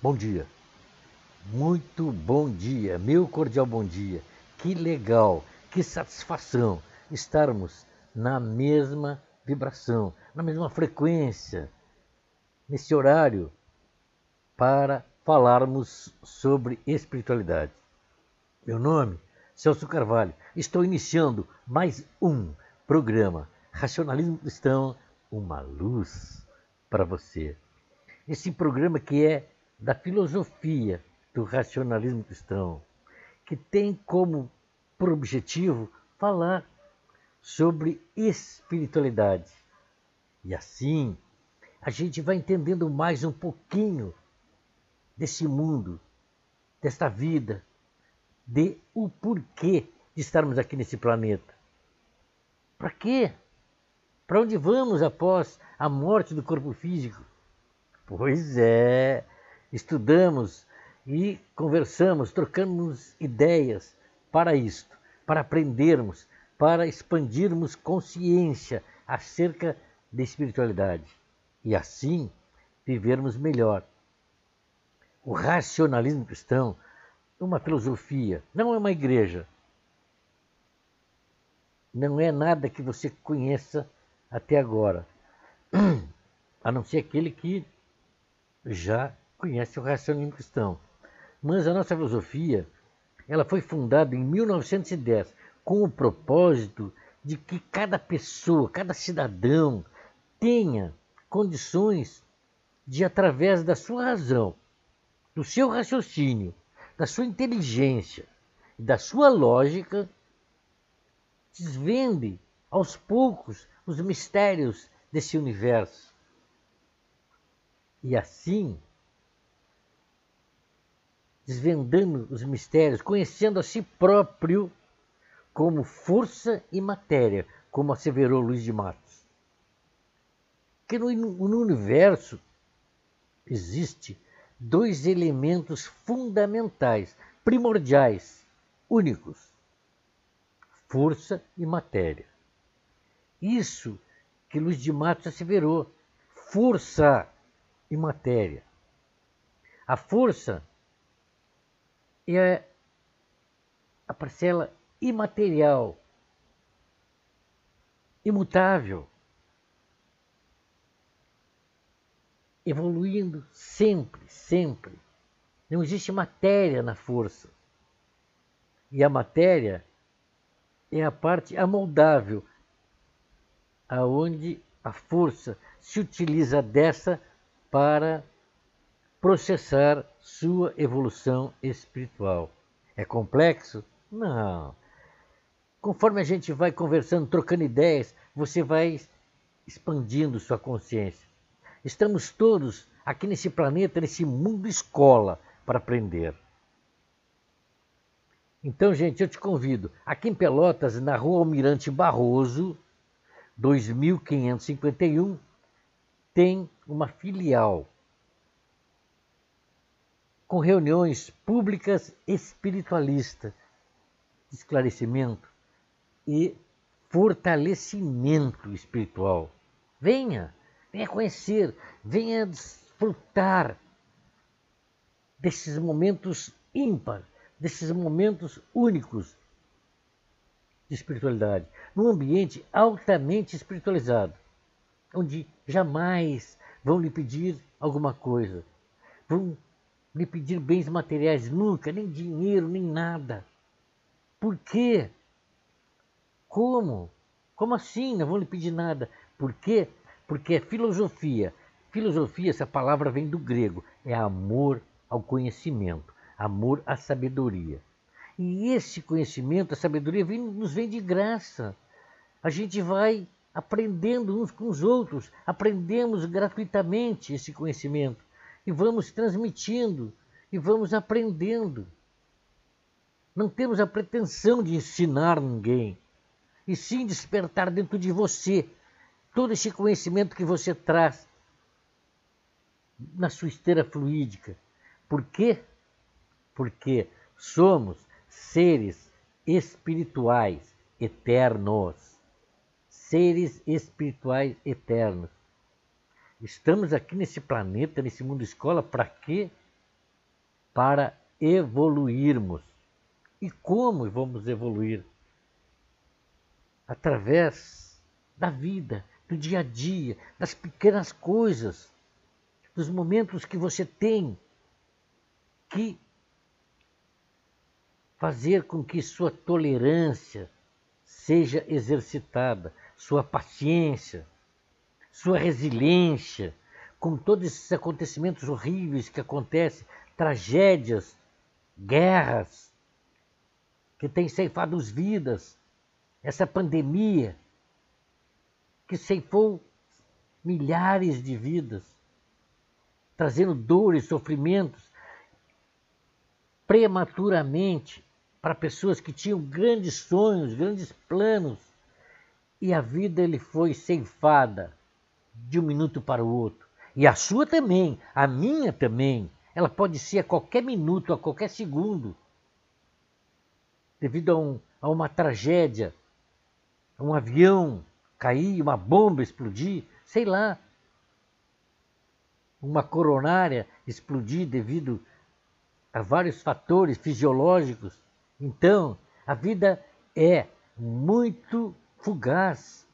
Bom dia. Muito bom dia, meu cordial bom dia. Que legal, que satisfação estarmos na mesma vibração, na mesma frequência, nesse horário, para falarmos sobre espiritualidade. Meu nome, Celso Carvalho. Estou iniciando mais um programa Racionalismo Cristão, uma luz para você. Esse programa que é da filosofia do racionalismo cristão, que tem como por objetivo falar sobre espiritualidade. E assim, a gente vai entendendo mais um pouquinho desse mundo, desta vida, de o porquê de estarmos aqui nesse planeta. Para quê? Para onde vamos após a morte do corpo físico? Pois é, estudamos e conversamos, trocamos ideias para isto, para aprendermos, para expandirmos consciência acerca da espiritualidade e assim vivermos melhor. O racionalismo cristão é uma filosofia, não é uma igreja. Não é nada que você conheça até agora, a não ser aquele que já conhece o racionalismo cristão. Mas a nossa filosofia, ela foi fundada em 1910 com o propósito de que cada pessoa, cada cidadão tenha condições de através da sua razão, do seu raciocínio, da sua inteligência e da sua lógica, desvende aos poucos os mistérios desse universo e assim, desvendando os mistérios, conhecendo a si próprio como força e matéria, como asseverou Luiz de Matos. Que no, no universo existe dois elementos fundamentais, primordiais, únicos: força e matéria. Isso que Luiz de Matos asseverou. Força e matéria. A força é a parcela imaterial, imutável, evoluindo sempre, sempre. Não existe matéria na força. E a matéria é a parte amoldável, aonde a força se utiliza dessa para processar sua evolução espiritual. É complexo? Não. Conforme a gente vai conversando, trocando ideias, você vai expandindo sua consciência. Estamos todos aqui nesse planeta, nesse mundo escola, para aprender. Então, gente, eu te convido. Aqui em Pelotas, na rua Almirante Barroso, 2551, tem uma filial com reuniões públicas espiritualistas, de esclarecimento e fortalecimento espiritual. Venha, venha conhecer, venha desfrutar desses momentos ímpar, desses momentos únicos de espiritualidade, num ambiente altamente espiritualizado onde jamais vão lhe pedir alguma coisa, vão lhe pedir bens materiais nunca, nem dinheiro, nem nada. Por quê? Como? Como assim? Não vão lhe pedir nada. Por quê? Porque é filosofia. Filosofia, essa palavra vem do grego, é amor ao conhecimento, amor à sabedoria. E esse conhecimento, a sabedoria, vem, nos vem de graça. A gente vai aprendendo uns com os outros, aprendemos gratuitamente esse conhecimento e vamos transmitindo e vamos aprendendo. Não temos a pretensão de ensinar ninguém, e sim despertar dentro de você todo esse conhecimento que você traz na sua esteira fluídica. Por quê? Porque somos seres espirituais eternos seres espirituais eternos. Estamos aqui nesse planeta, nesse mundo escola, para quê? para evoluirmos. E como vamos evoluir? Através da vida, do dia a dia, das pequenas coisas, dos momentos que você tem que fazer com que sua tolerância seja exercitada, sua paciência, sua resiliência com todos esses acontecimentos horríveis que acontecem, tragédias, guerras, que têm ceifado as vidas, essa pandemia que ceifou milhares de vidas, trazendo dores, sofrimentos prematuramente para pessoas que tinham grandes sonhos, grandes planos, e a vida ele foi ceifada de um minuto para o outro. E a sua também, a minha também. Ela pode ser a qualquer minuto, a qualquer segundo, devido a, um, a uma tragédia, um avião cair, uma bomba explodir, sei lá, uma coronária explodir devido a vários fatores fisiológicos. Então, a vida é muito fugaz.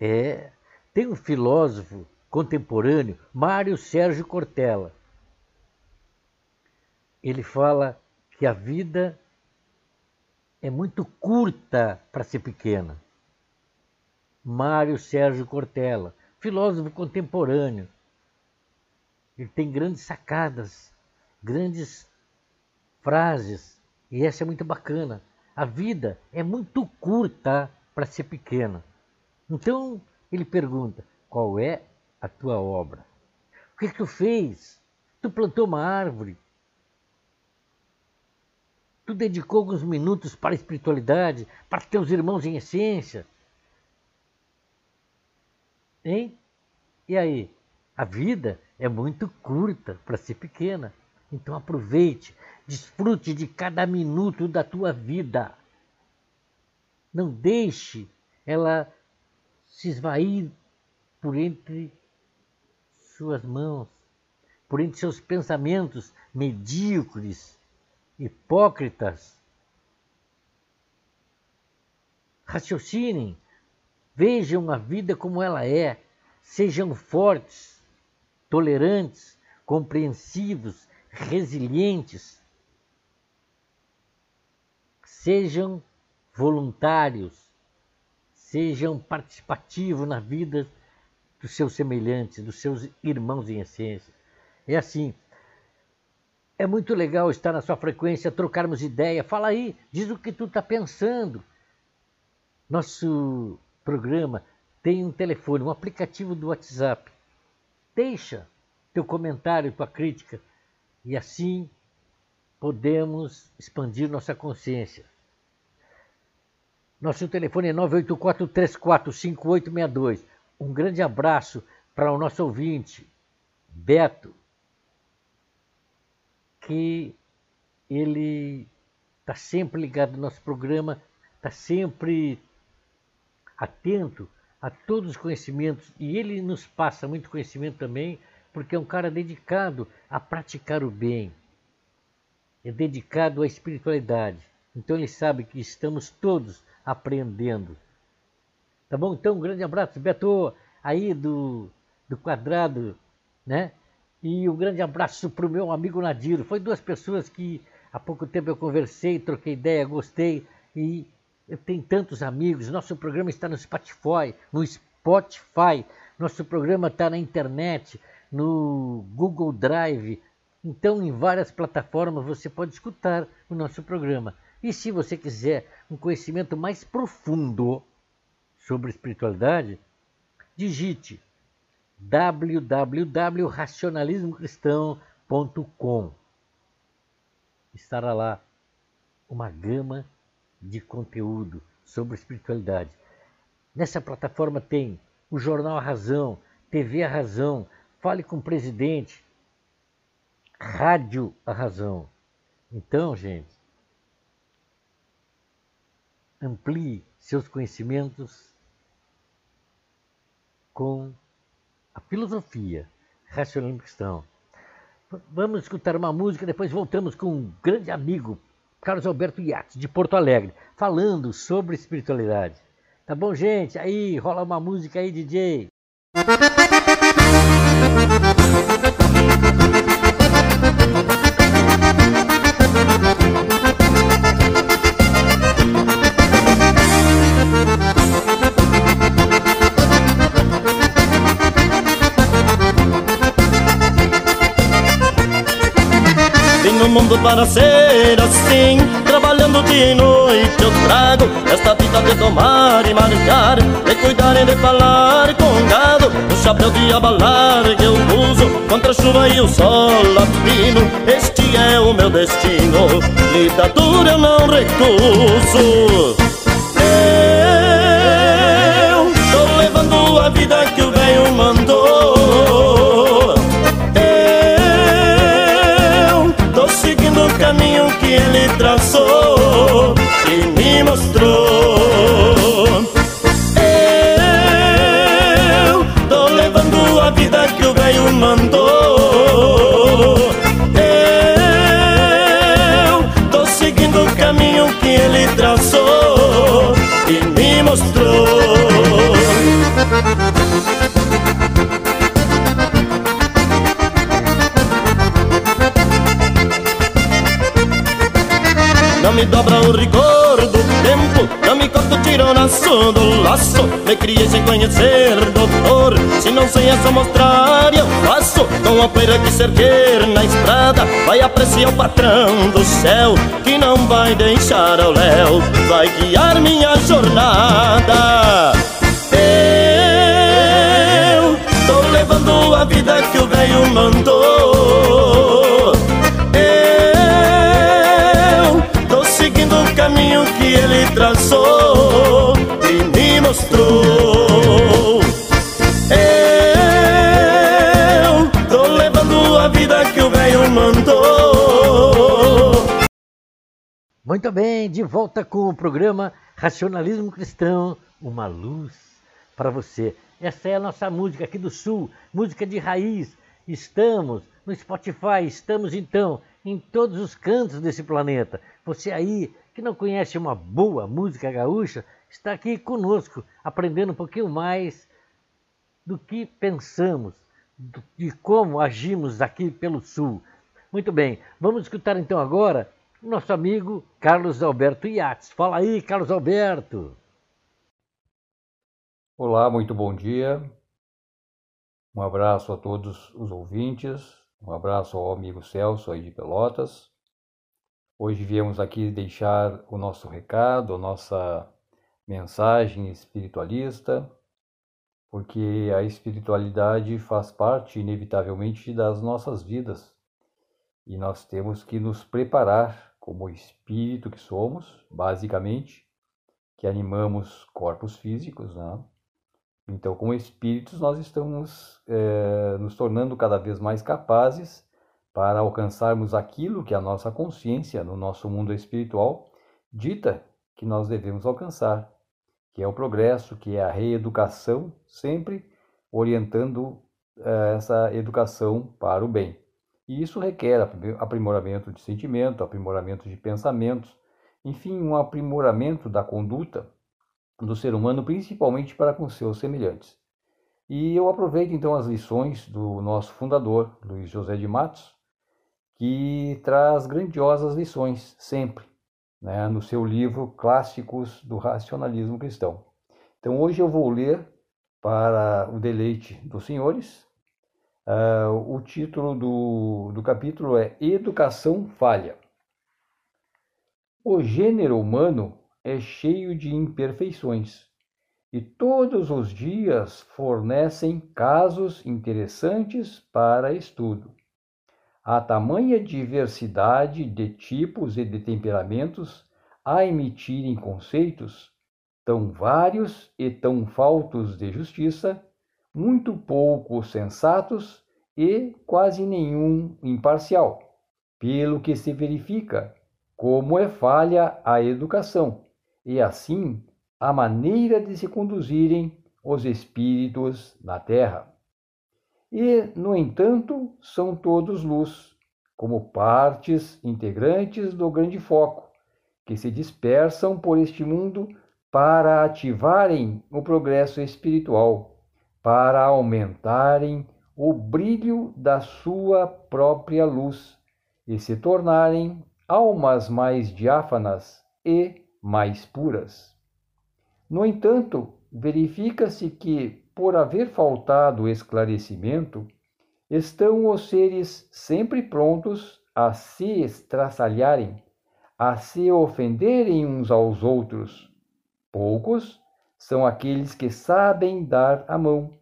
É, tem um filósofo contemporâneo, Mário Sérgio Cortella. Ele fala que a vida é muito curta para ser pequena. Mário Sérgio Cortella, filósofo contemporâneo. Ele tem grandes sacadas, grandes frases, e essa é muito bacana. A vida é muito curta para ser pequena. Então ele pergunta: qual é a tua obra? O que, que tu fez? Tu plantou uma árvore? Tu dedicou alguns minutos para a espiritualidade, para teus irmãos em essência? Hein? E aí? A vida é muito curta para ser pequena. Então aproveite, desfrute de cada minuto da tua vida. Não deixe ela se esvair por entre suas mãos, por entre seus pensamentos medíocres, hipócritas. Raciocinem, vejam a vida como ela é, sejam fortes, tolerantes, compreensivos, resilientes. Sejam voluntários, sejam participativos na vida dos seus semelhantes, dos seus irmãos em essência. É assim. É muito legal estar na sua frequência, trocarmos ideia. Fala aí, diz o que tu está pensando. Nosso programa tem um telefone, um aplicativo do WhatsApp. Deixa teu comentário, tua crítica, e assim podemos expandir nossa consciência. Nosso telefone é 984-345862. Um grande abraço para o nosso ouvinte, Beto, que ele está sempre ligado no nosso programa, está sempre atento a todos os conhecimentos e ele nos passa muito conhecimento também, porque é um cara dedicado a praticar o bem, é dedicado à espiritualidade. Então ele sabe que estamos todos aprendendo. Tá bom? Então, um grande abraço, Beto, aí do, do quadrado, né? E um grande abraço para o meu amigo Nadiro. Foi duas pessoas que há pouco tempo eu conversei, troquei ideia, gostei. E eu tenho tantos amigos. Nosso programa está no Spotify, no Spotify. Nosso programa está na internet, no Google Drive. Então, em várias plataformas você pode escutar o nosso programa. E se você quiser um conhecimento mais profundo sobre espiritualidade, digite www.racionalismocristão.com. Estará lá uma gama de conteúdo sobre espiritualidade. Nessa plataforma tem o Jornal A Razão, TV A Razão, Fale com o Presidente, Rádio A Razão. Então, gente, amplie seus conhecimentos com a filosofia, Racionalismo Cristão. Vamos escutar uma música, depois voltamos com um grande amigo, Carlos Alberto Yates, de Porto Alegre, falando sobre espiritualidade. Tá bom, gente? Aí, rola uma música aí, DJ. Mundo para ser assim. Trabalhando de noite eu trago Esta vida de tomar e marcar De cuidar e de falar com gado. O chapéu de abalar que eu uso Contra a chuva e o sol latino Este é o meu destino Lida dura eu não recuso. Eu tô levando a vida que o velho mandou que ele Me criei sem conhecer doutor Se não sei essa mostrar eu faço Com a poeira que cerquer na estrada. Vai apreciar o patrão do céu Que não vai deixar ao léu. Vai guiar minha jornada. Eu tô levando a vida que o velho mandou Muito bem, de volta com o programa Racionalismo Cristão, uma luz para você. Essa é a nossa música aqui do Sul, música de raiz. Estamos no Spotify, estamos então em todos os cantos desse planeta. Você aí que não conhece uma boa música gaúcha, está aqui conosco, aprendendo um pouquinho mais do que pensamos, de como agimos aqui pelo Sul. Muito bem, vamos escutar então agora nosso amigo Carlos Alberto Iates. Fala aí, Carlos Alberto. Olá, muito bom dia. Um abraço a todos os ouvintes. Um abraço ao amigo Celso aí de Pelotas. Hoje viemos aqui deixar o nosso recado, a nossa mensagem espiritualista, porque a espiritualidade faz parte, inevitavelmente, das nossas vidas e nós temos que nos preparar como espírito que somos, basicamente, que animamos corpos físicos, né? Então, como espíritos, nós estamos é, nos tornando cada vez mais capazes para alcançarmos aquilo que a nossa consciência, no nosso mundo espiritual, dita que nós devemos alcançar, que é o progresso, que é a reeducação, sempre orientando eh, essa educação para o bem. E isso requer aprimoramento de sentimento, aprimoramento de pensamentos, enfim, um aprimoramento da conduta do ser humano, principalmente para com seus semelhantes. E eu aproveito então as lições do nosso fundador, Luiz José de Matos, que traz grandiosas lições sempre, né, no seu livro Clássicos do Racionalismo Cristão. Então hoje eu vou ler para o deleite dos senhores. Uh, o título do, do capítulo é Educação Falha. O gênero humano é cheio de imperfeições e todos os dias fornecem casos interessantes para estudo. Há tamanha diversidade de tipos e de temperamentos a emitirem conceitos tão vários e tão faltos de justiça, muito pouco sensatos e quase nenhum imparcial, pelo que se verifica como é falha a educação e assim a maneira de se conduzirem os espíritos na terra. e, no entanto, são todos luz, como partes integrantes do grande foco, que se dispersam por este mundo para ativarem o progresso espiritual, para aumentarem o brilho da sua própria luz e se tornarem almas mais diáfanas e mais puras. No entanto, verifica-se que, por haver faltado esclarecimento, estão os seres sempre prontos a se estraçalharem, a se ofenderem uns aos outros. Poucos são aqueles que sabem dar a mão.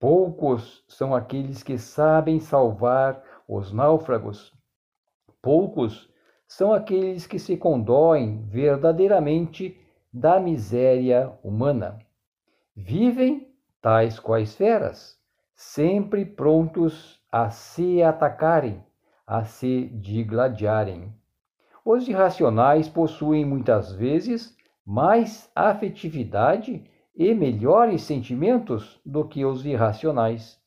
Poucos são aqueles que sabem salvar os náufragos. Poucos são aqueles que se condoem verdadeiramente da miséria humana. Vivem tais quais feras, sempre prontos a se atacarem, a se digladiarem. Os irracionais possuem muitas vezes mais afetividade e melhores sentimentos do que os irracionais.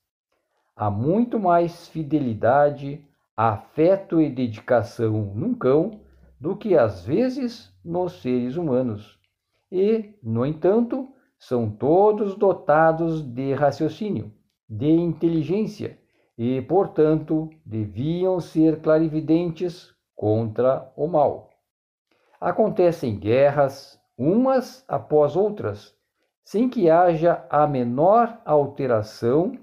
Há muito mais fidelidade, afeto e dedicação num cão do que às vezes nos seres humanos. E, no entanto, são todos dotados de raciocínio, de inteligência e, portanto, deviam ser clarividentes contra o mal. Acontecem guerras, umas após outras, sem que haja a menor alteração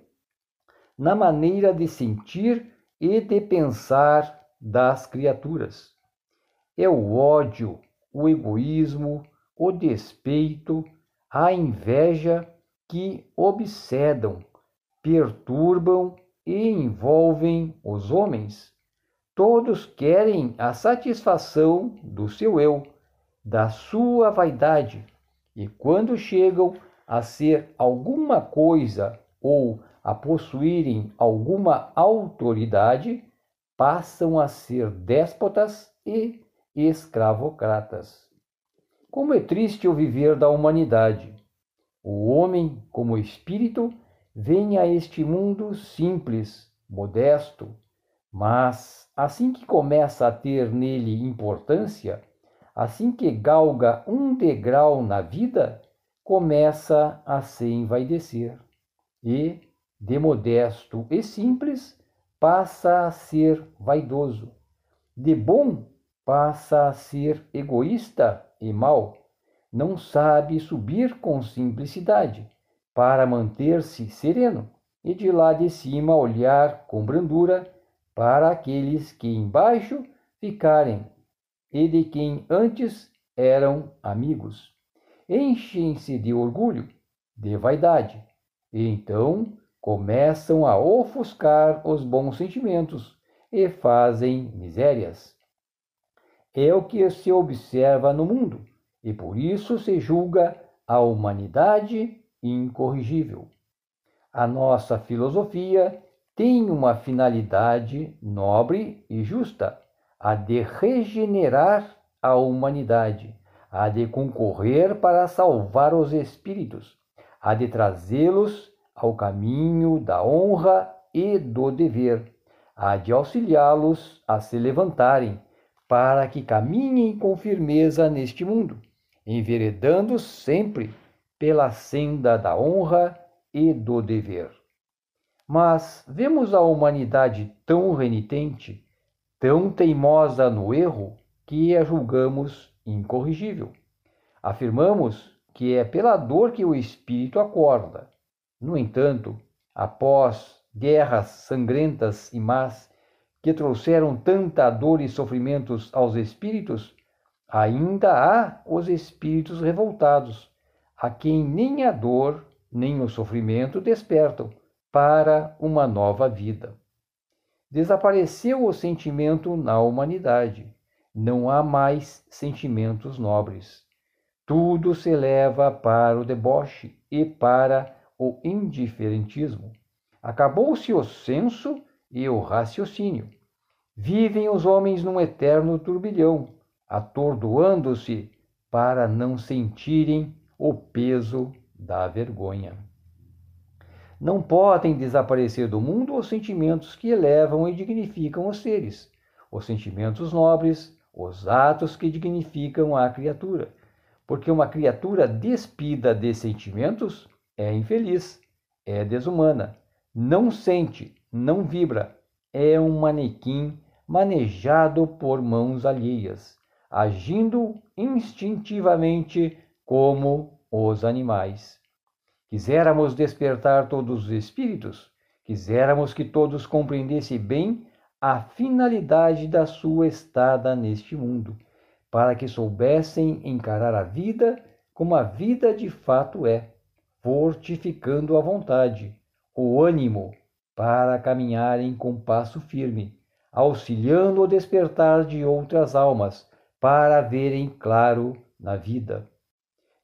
na maneira de sentir e de pensar das criaturas. É o ódio, o egoísmo, o despeito, a inveja que obsedam, perturbam e envolvem os homens. Todos querem a satisfação do seu eu, da sua vaidade, e quando chegam a ser alguma coisa ou a possuírem alguma autoridade, passam a ser déspotas e escravocratas. Como é triste o viver da humanidade. O homem, como espírito, vem a este mundo simples, modesto, mas assim que começa a ter nele importância, assim que galga um degrau na vida, começa a se envaidecer e, de modesto e simples, passa a ser vaidoso. De bom, passa a ser egoísta e mau. Não sabe subir com simplicidade para manter-se sereno e de lá de cima olhar com brandura para aqueles que embaixo ficarem e de quem antes eram amigos. Enchem-se de orgulho, de vaidade, e então começam a ofuscar os bons sentimentos e fazem misérias. É o que se observa no mundo, e por isso se julga a humanidade incorrigível. A nossa filosofia tem uma finalidade nobre e justa, a de regenerar a humanidade, a de concorrer para salvar os espíritos, a de trazê-los ao caminho da honra e do dever, há de auxiliá-los a se levantarem, para que caminhem com firmeza neste mundo, enveredando sempre pela senda da honra e do dever. Mas vemos a humanidade tão renitente, tão teimosa no erro, que a julgamos incorrigível. Afirmamos que é pela dor que o espírito acorda, no entanto, após guerras sangrentas e más que trouxeram tanta dor e sofrimentos aos espíritos, ainda há os espíritos revoltados, a quem nem a dor nem o sofrimento despertam para uma nova vida. Desapareceu o sentimento na humanidade. Não há mais sentimentos nobres. Tudo se leva para o deboche e para o indiferentismo. Acabou-se o senso e o raciocínio. Vivem os homens num eterno turbilhão, atordoando-se para não sentirem o peso da vergonha. Não podem desaparecer do mundo os sentimentos que elevam e dignificam os seres, os sentimentos nobres, os atos que dignificam a criatura. Porque uma criatura despida de sentimentos é infeliz, é desumana, não sente, não vibra, é um manequim manejado por mãos alheias, agindo instintivamente como os animais. Quiséramos despertar todos os espíritos, quiséramos que todos compreendessem bem a finalidade da sua estada neste mundo, para que soubessem encarar a vida como a vida de fato é, fortificando a vontade, o ânimo, para caminharem com passo firme, auxiliando o despertar de outras almas, para verem claro na vida.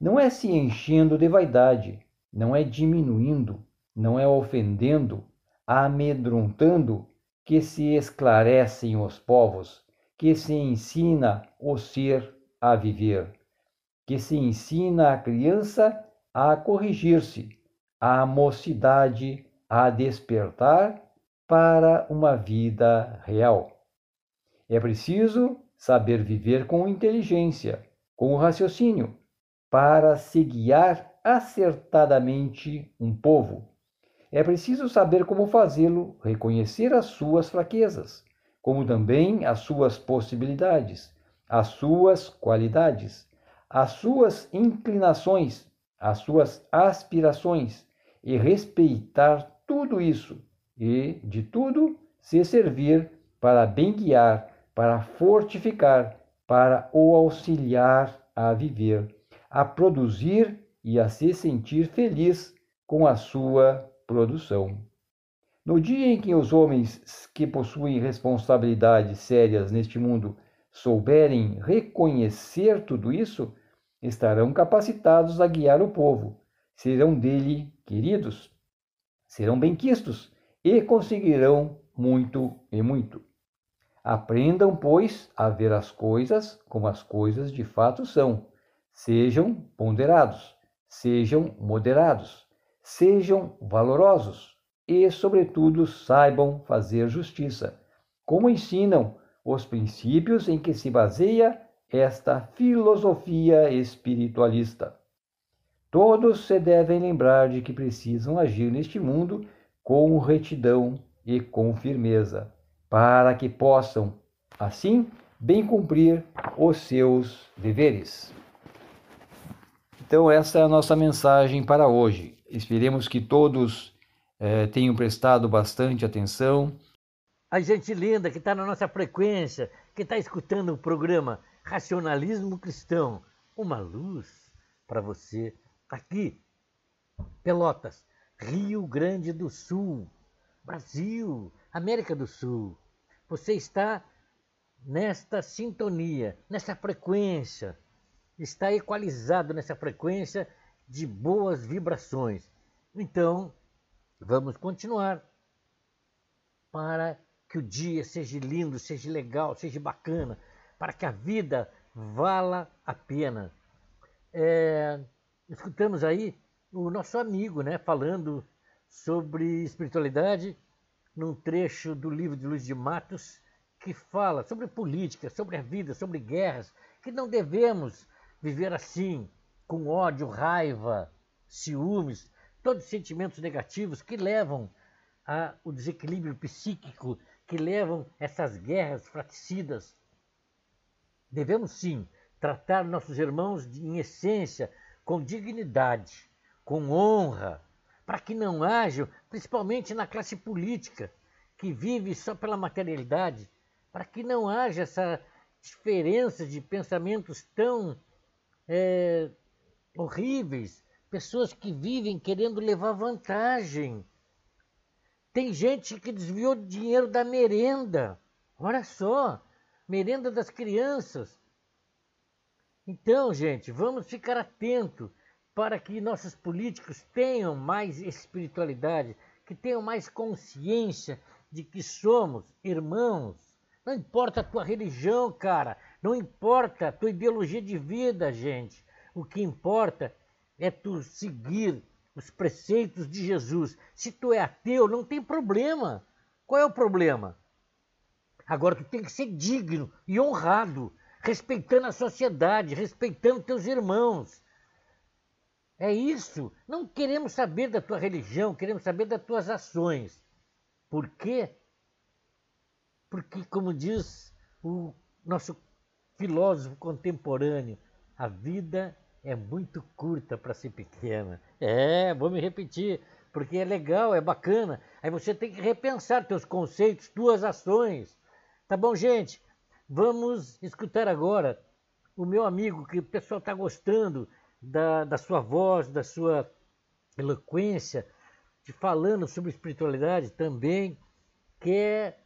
Não é se enchendo de vaidade, não é diminuindo, não é ofendendo, amedrontando que se esclarecem os povos, que se ensina o ser a viver, que se ensina a criança a corrigir-se, a mocidade a despertar para uma vida real. É preciso saber viver com inteligência, com raciocínio, para se guiar acertadamente um povo. É preciso saber como fazê-lo, reconhecer as suas fraquezas, como também as suas possibilidades, as suas qualidades, as suas inclinações, as suas aspirações e respeitar tudo isso e, de tudo, se servir para bem guiar, para fortificar, para o auxiliar a viver, a produzir e a se sentir feliz com a sua produção. No dia em que os homens que possuem responsabilidades sérias neste mundo souberem reconhecer tudo isso, estarão capacitados a guiar o povo, serão dele queridos, serão benquistos e conseguirão muito e muito. Aprendam, pois, a ver as coisas como as coisas de fato são. Sejam ponderados, sejam moderados, sejam valorosos e, sobretudo, saibam fazer justiça, como ensinam os princípios em que se baseia esta filosofia espiritualista. Todos se devem lembrar de que precisam agir neste mundo com retidão e com firmeza, para que possam, assim, bem cumprir os seus deveres. Então, essa é a nossa mensagem para hoje. Esperemos que todos eh, tenham prestado bastante atenção. A gente linda que está na nossa frequência, que está escutando o programa Racionalismo Cristão, uma luz para você aqui, Pelotas, Rio Grande do Sul, Brasil, América do Sul. Você está nesta sintonia, nessa frequência, está equalizado nessa frequência de boas vibrações. Então, vamos continuar para que o dia seja lindo, seja legal, seja bacana, para que a vida vala a pena. É, escutamos aí o nosso amigo né, falando sobre espiritualidade num trecho do livro de Luiz de Matos que fala sobre política, sobre a vida, sobre guerras, que não devemos viver assim, com ódio, raiva, ciúmes, todos os sentimentos negativos que levam ao desequilíbrio psíquico, que levam essas guerras fratricidas. Devemos sim tratar nossos irmãos em essência com dignidade, com honra, para que não haja, principalmente na classe política, que vive só pela materialidade, para que não haja essa diferença de pensamentos tão é, horríveis, pessoas que vivem querendo levar vantagem. Tem gente que desviou dinheiro da merenda. Olha só, merenda das crianças. Então, gente, vamos ficar atento para que nossos políticos tenham mais espiritualidade, que tenham mais consciência de que somos irmãos. Não importa a tua religião, cara, não importa a tua ideologia de vida, gente. O que importa é tu seguir os preceitos de Jesus. Se tu é ateu, não tem problema. Qual é o problema? Agora tu tem que ser digno e honrado, respeitando a sociedade, respeitando teus irmãos. É isso. Não queremos saber da tua religião, queremos saber das tuas ações. Por quê? Porque, como diz o nosso filósofo contemporâneo, a vida é muito curta para ser pequena. É, vou me repetir, porque é legal, é bacana. Aí você tem que repensar teus conceitos, tuas ações. Tá bom, gente? Vamos escutar agora o meu amigo, que o pessoal está gostando da, da sua voz, da sua eloquência, de falando sobre espiritualidade também, que é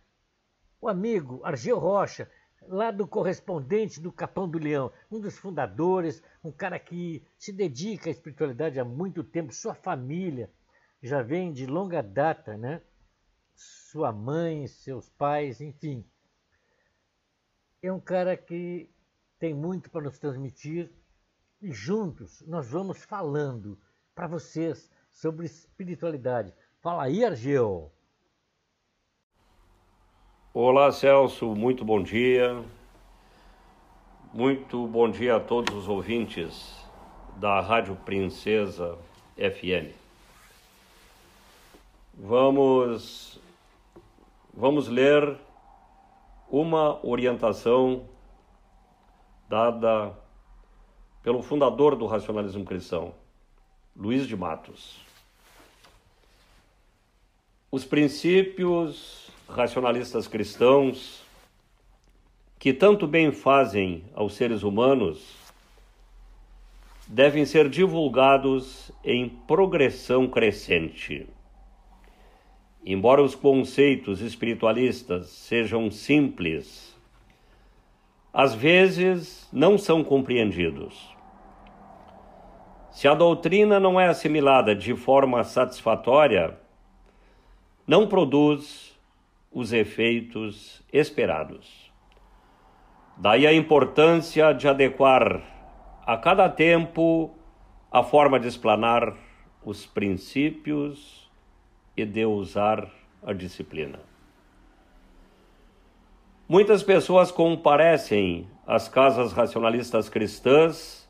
o amigo Argel Rocha lá do correspondente do Capão do Leão, um dos fundadores, um cara que se dedica à espiritualidade há muito tempo, sua família já vem de longa data, né? Sua mãe, seus pais, enfim. É um cara que tem muito para nos transmitir e juntos nós vamos falando para vocês sobre espiritualidade. Fala aí, Argel! Olá, Celso, muito bom dia. Muito bom dia a todos os ouvintes da Rádio Princesa FM. Vamos vamos ler uma orientação dada pelo fundador do racionalismo cristão, Luiz de Matos. Os princípios racionalistas cristãos que tanto bem fazem aos seres humanos devem ser divulgados em progressão crescente. Embora os conceitos espiritualistas sejam simples, às vezes não são compreendidos. Se a doutrina não é assimilada de forma satisfatória, não produz os efeitos esperados. Daí a importância de adequar a cada tempo a forma de explanar os princípios e de usar a disciplina. Muitas pessoas comparecem às casas racionalistas cristãs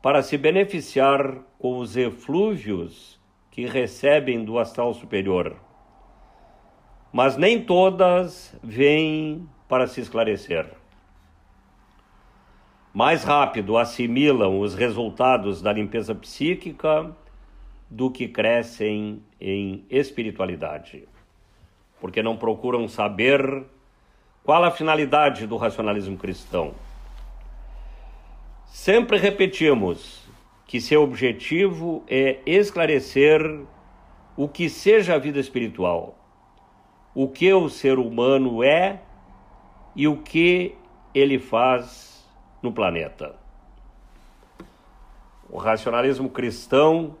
para se beneficiar com os eflúvios que recebem do astral superior mas nem todas vêm para se esclarecer. Mais rápido assimilam os resultados da limpeza psíquica do que crescem em espiritualidade, porque não procuram saber qual a finalidade do racionalismo cristão. Sempre repetimos que seu objetivo é esclarecer o que seja a vida espiritual o que o ser humano é e o que ele faz no planeta. O racionalismo cristão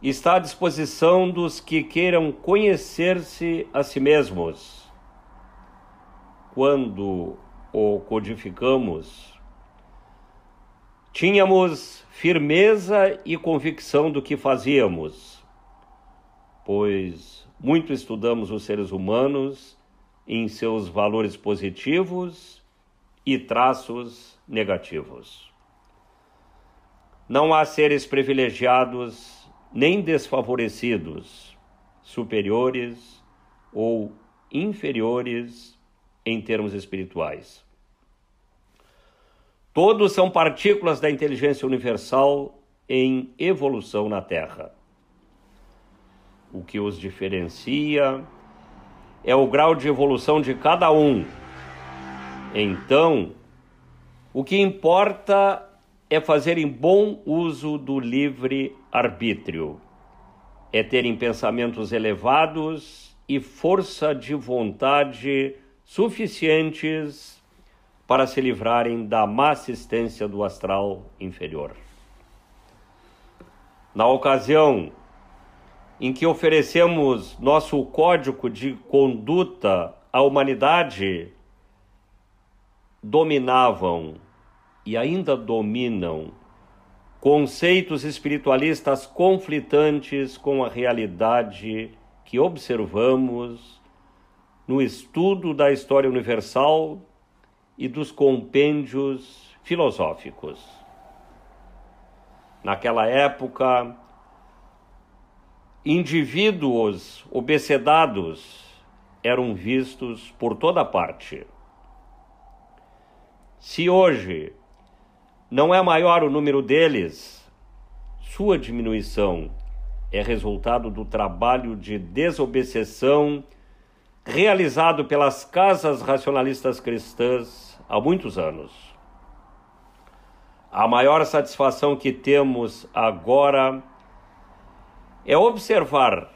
está à disposição dos que queiram conhecer-se a si mesmos. Quando o codificamos, tínhamos firmeza e convicção do que fazíamos, pois muito estudamos os seres humanos em seus valores positivos e traços negativos. Não há seres privilegiados nem desfavorecidos, superiores ou inferiores em termos espirituais. Todos são partículas da inteligência universal em evolução na Terra. O que os diferencia é o grau de evolução de cada um. Então, o que importa é fazerem bom uso do livre arbítrio, é terem pensamentos elevados e força de vontade suficientes para se livrarem da má assistência do astral inferior. Na ocasião em que oferecemos nosso código de conduta à humanidade, dominavam e ainda dominam conceitos espiritualistas conflitantes com a realidade que observamos no estudo da história universal e dos compêndios filosóficos. Naquela época, indivíduos obecedados eram vistos por toda parte. Se hoje não é maior o número deles, sua diminuição é resultado do trabalho de desobsessão realizado pelas casas racionalistas cristãs há muitos anos. A maior satisfação que temos agora é observar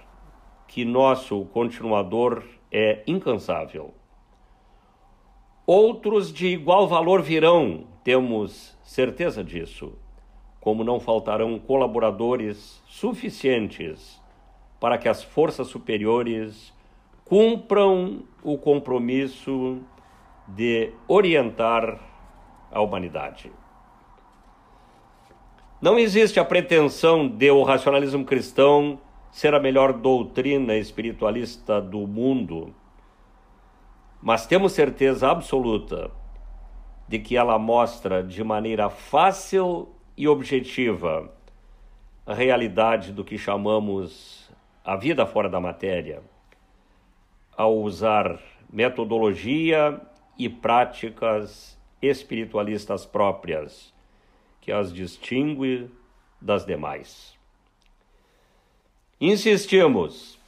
que nosso continuador é incansável. Outros de igual valor virão, temos certeza disso, como não faltarão colaboradores suficientes para que as forças superiores cumpram o compromisso de orientar a humanidade. Não existe a pretensão de o racionalismo cristão ser a melhor doutrina espiritualista do mundo, mas temos certeza absoluta de que ela mostra de maneira fácil e objetiva a realidade do que chamamos a vida fora da matéria, ao usar metodologia e práticas espiritualistas próprias que as distingue das demais. Insistimos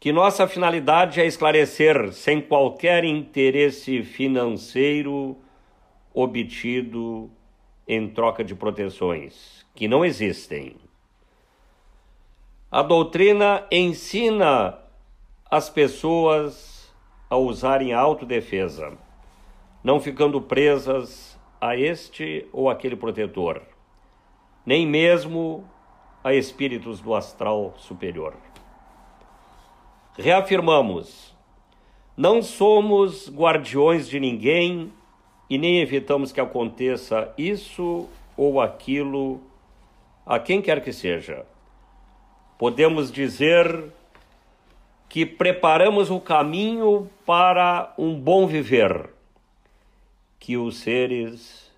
que nossa finalidade é esclarecer, sem qualquer interesse financeiro obtido em troca de proteções, que não existem. A doutrina ensina as pessoas a usarem autodefesa, não ficando presas a este ou aquele protetor, nem mesmo a espíritos do astral superior. Reafirmamos: não somos guardiões de ninguém e nem evitamos que aconteça isso ou aquilo a quem quer que seja. Podemos dizer que preparamos o caminho para um bom viver, que os seres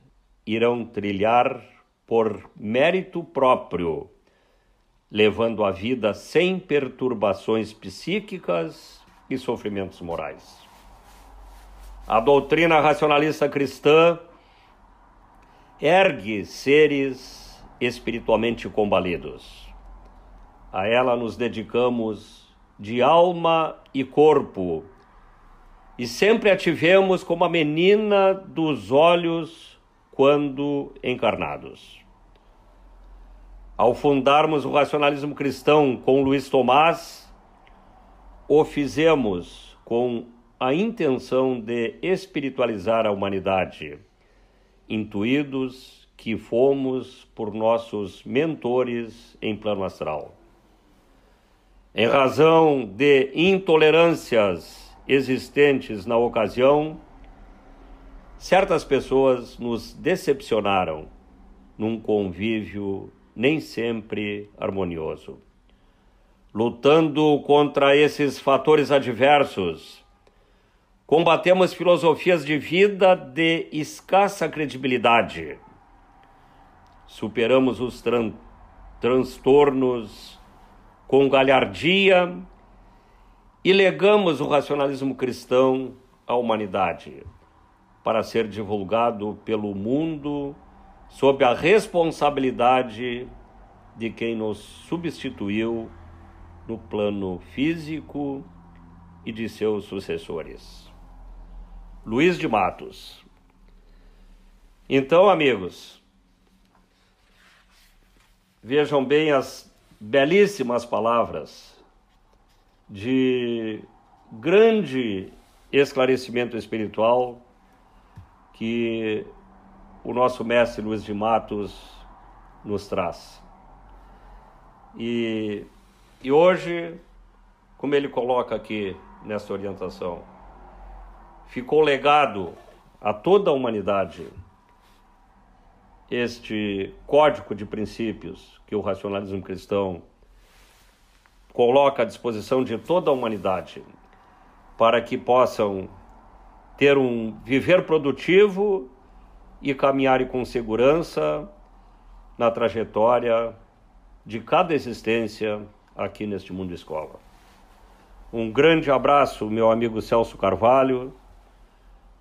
irão trilhar por mérito próprio levando a vida sem perturbações psíquicas e sofrimentos morais. A doutrina racionalista cristã ergue seres espiritualmente combalidos. A ela nos dedicamos de alma e corpo, e sempre a tivemos como a menina dos olhos quando encarnados. Ao fundarmos o racionalismo cristão com Luiz Tomás, o fizemos com a intenção de espiritualizar a humanidade, intuídos que fomos por nossos mentores em plano astral. Em razão de intolerâncias existentes na ocasião, certas pessoas nos decepcionaram num convívio nem sempre harmonioso. Lutando contra esses fatores adversos, combatemos filosofias de vida de escassa credibilidade. Superamos os tran transtornos com galhardia e legamos o racionalismo cristão à humanidade para ser divulgado pelo mundo sob a responsabilidade de quem nos substituiu no plano físico e de seus sucessores. Luiz de Matos. Então, amigos, vejam bem as belíssimas palavras de grande esclarecimento espiritual que o nosso mestre Luiz de Matos nos traz. E, e hoje, como ele coloca aqui nessa orientação, ficou legado a toda a humanidade este código de princípios que o racionalismo cristão coloca à disposição de toda a humanidade para que possam ter um viver produtivo e caminharem com segurança na trajetória de cada existência aqui neste mundo escola. Um grande abraço, meu amigo Celso Carvalho.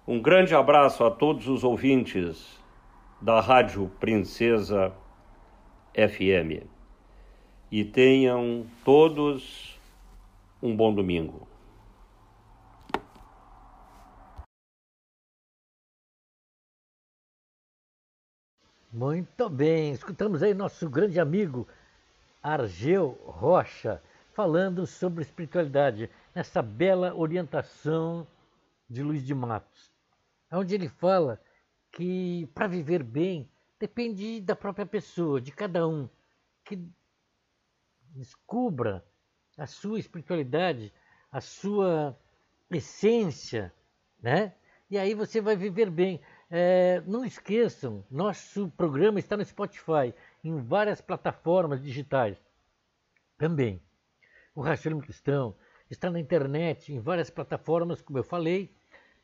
Um grande abraço a todos os ouvintes da Rádio Princesa FM. E tenham todos um bom domingo. Muito bem, escutamos aí nosso grande amigo Argel Rocha falando sobre espiritualidade, nessa bela orientação de Luiz de Matos, onde ele fala que para viver bem depende da própria pessoa, de cada um, que descubra a sua espiritualidade, a sua essência, né? E aí você vai viver bem. É, não esqueçam, nosso programa está no Spotify, em várias plataformas digitais também. O Racionalismo Cristão está na internet, em várias plataformas, como eu falei,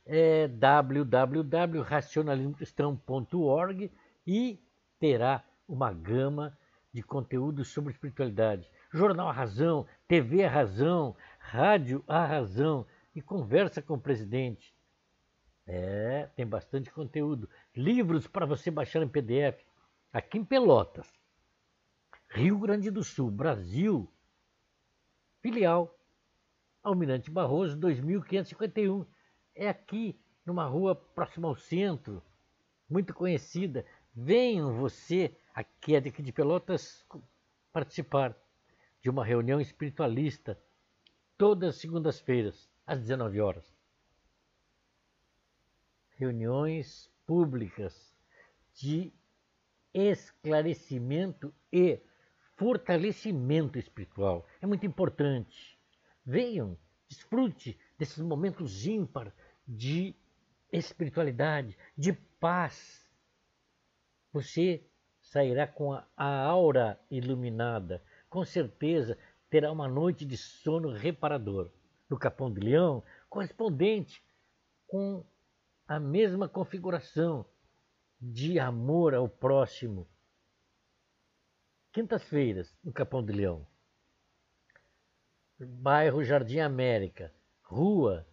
é www.racionalismocristão.org e terá uma gama de conteúdos sobre espiritualidade. Jornal Razão, TV Razão, Rádio A Razão e conversa com o presidente. É, tem bastante conteúdo. Livros para você baixar em PDF. Aqui em Pelotas, Rio Grande do Sul, Brasil. Filial Almirante Barroso 2551. É aqui, numa rua próxima ao centro, muito conhecida. Venham você, aqui é daqui de Pelotas, participar de uma reunião espiritualista todas as segundas-feiras, às 19 horas reuniões públicas de esclarecimento e fortalecimento espiritual. É muito importante. Venham, desfrute desses momentos ímpar de espiritualidade, de paz. Você sairá com a, aura iluminada. Com certeza terá uma noite de sono reparador. No Capão de Leão, correspondente com a mesma configuração de amor ao próximo. Quintas-feiras, no Capão de Leão. Bairro Jardim América. Rua.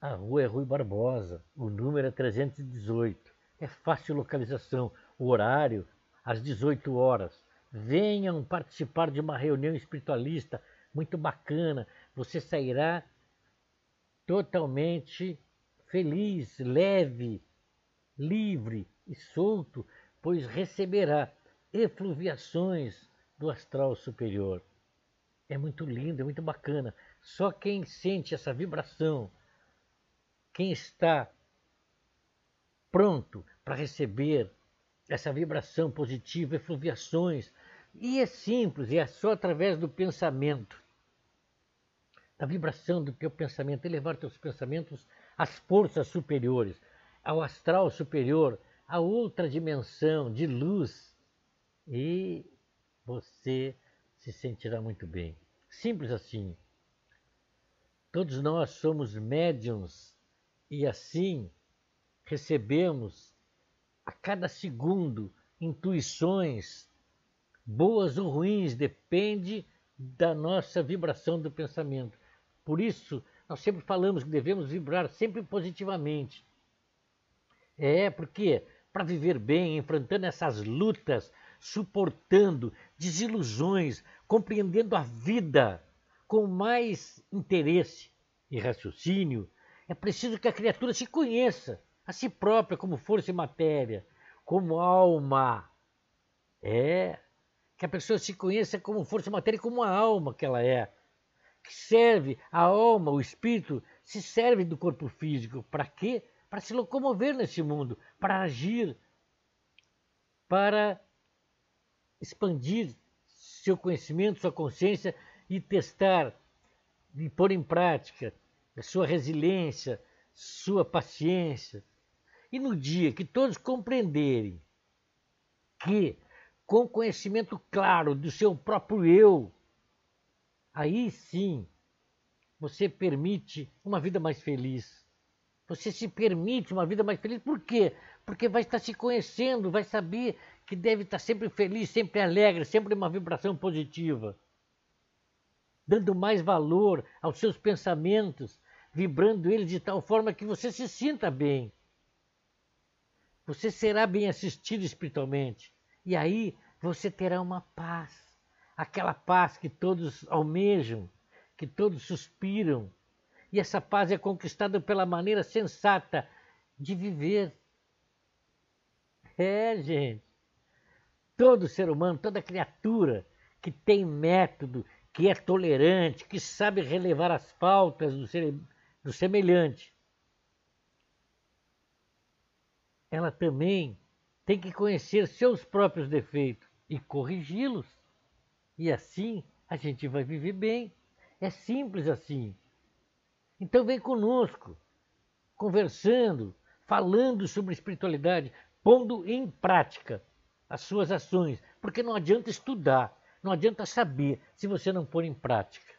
A rua é Rui Barbosa. O número é 318. É fácil localização. O horário, às 18 horas. Venham participar de uma reunião espiritualista muito bacana. Você sairá totalmente feliz, leve, livre e solto, pois receberá efluviações do astral superior. É muito lindo, é muito bacana. Só quem sente essa vibração, quem está pronto para receber essa vibração positiva, efluviações, e é simples, é só através do pensamento da vibração do teu pensamento, elevar teus pensamentos às forças superiores, ao astral superior, a outra dimensão de luz. E você se sentirá muito bem. Simples assim. Todos nós somos médiums e assim recebemos a cada segundo intuições, boas ou ruins, depende da nossa vibração do pensamento. Por isso, nós sempre falamos que devemos vibrar sempre positivamente. É, porque para viver bem, enfrentando essas lutas, suportando desilusões, compreendendo a vida com mais interesse e raciocínio, é preciso que a criatura se conheça a si própria como força e matéria, como alma. É, que a pessoa se conheça como força matéria, como a alma que ela é que serve a alma, o espírito, se serve do corpo físico. Para quê? Para se locomover nesse mundo, para agir, para expandir seu conhecimento, sua consciência e testar e pôr em prática a sua resiliência, sua paciência. E no dia que todos compreenderem que, com conhecimento claro do seu próprio eu, aí sim você permite uma vida mais feliz. Você se permite uma vida mais feliz. Por quê? Porque vai estar se conhecendo, vai saber que deve estar sempre feliz, sempre alegre, sempre uma vibração positiva. Dando mais valor aos seus pensamentos, vibrando eles de tal forma que você se sinta bem. Você será bem assistido espiritualmente. E aí você terá uma paz. Aquela paz que todos almejam, que todos suspiram. E essa paz é conquistada pela maneira sensata de viver. É, gente. Todo ser humano, toda criatura que tem método, que é tolerante, que sabe relevar as faltas do, ser, do semelhante, ela também tem que conhecer seus próprios defeitos e corrigi-los. E assim a gente vai viver bem. É simples assim. Então vem conosco, conversando, falando sobre espiritualidade, pondo em prática as suas ações, porque não adianta estudar, não adianta saber se você não pôr em prática.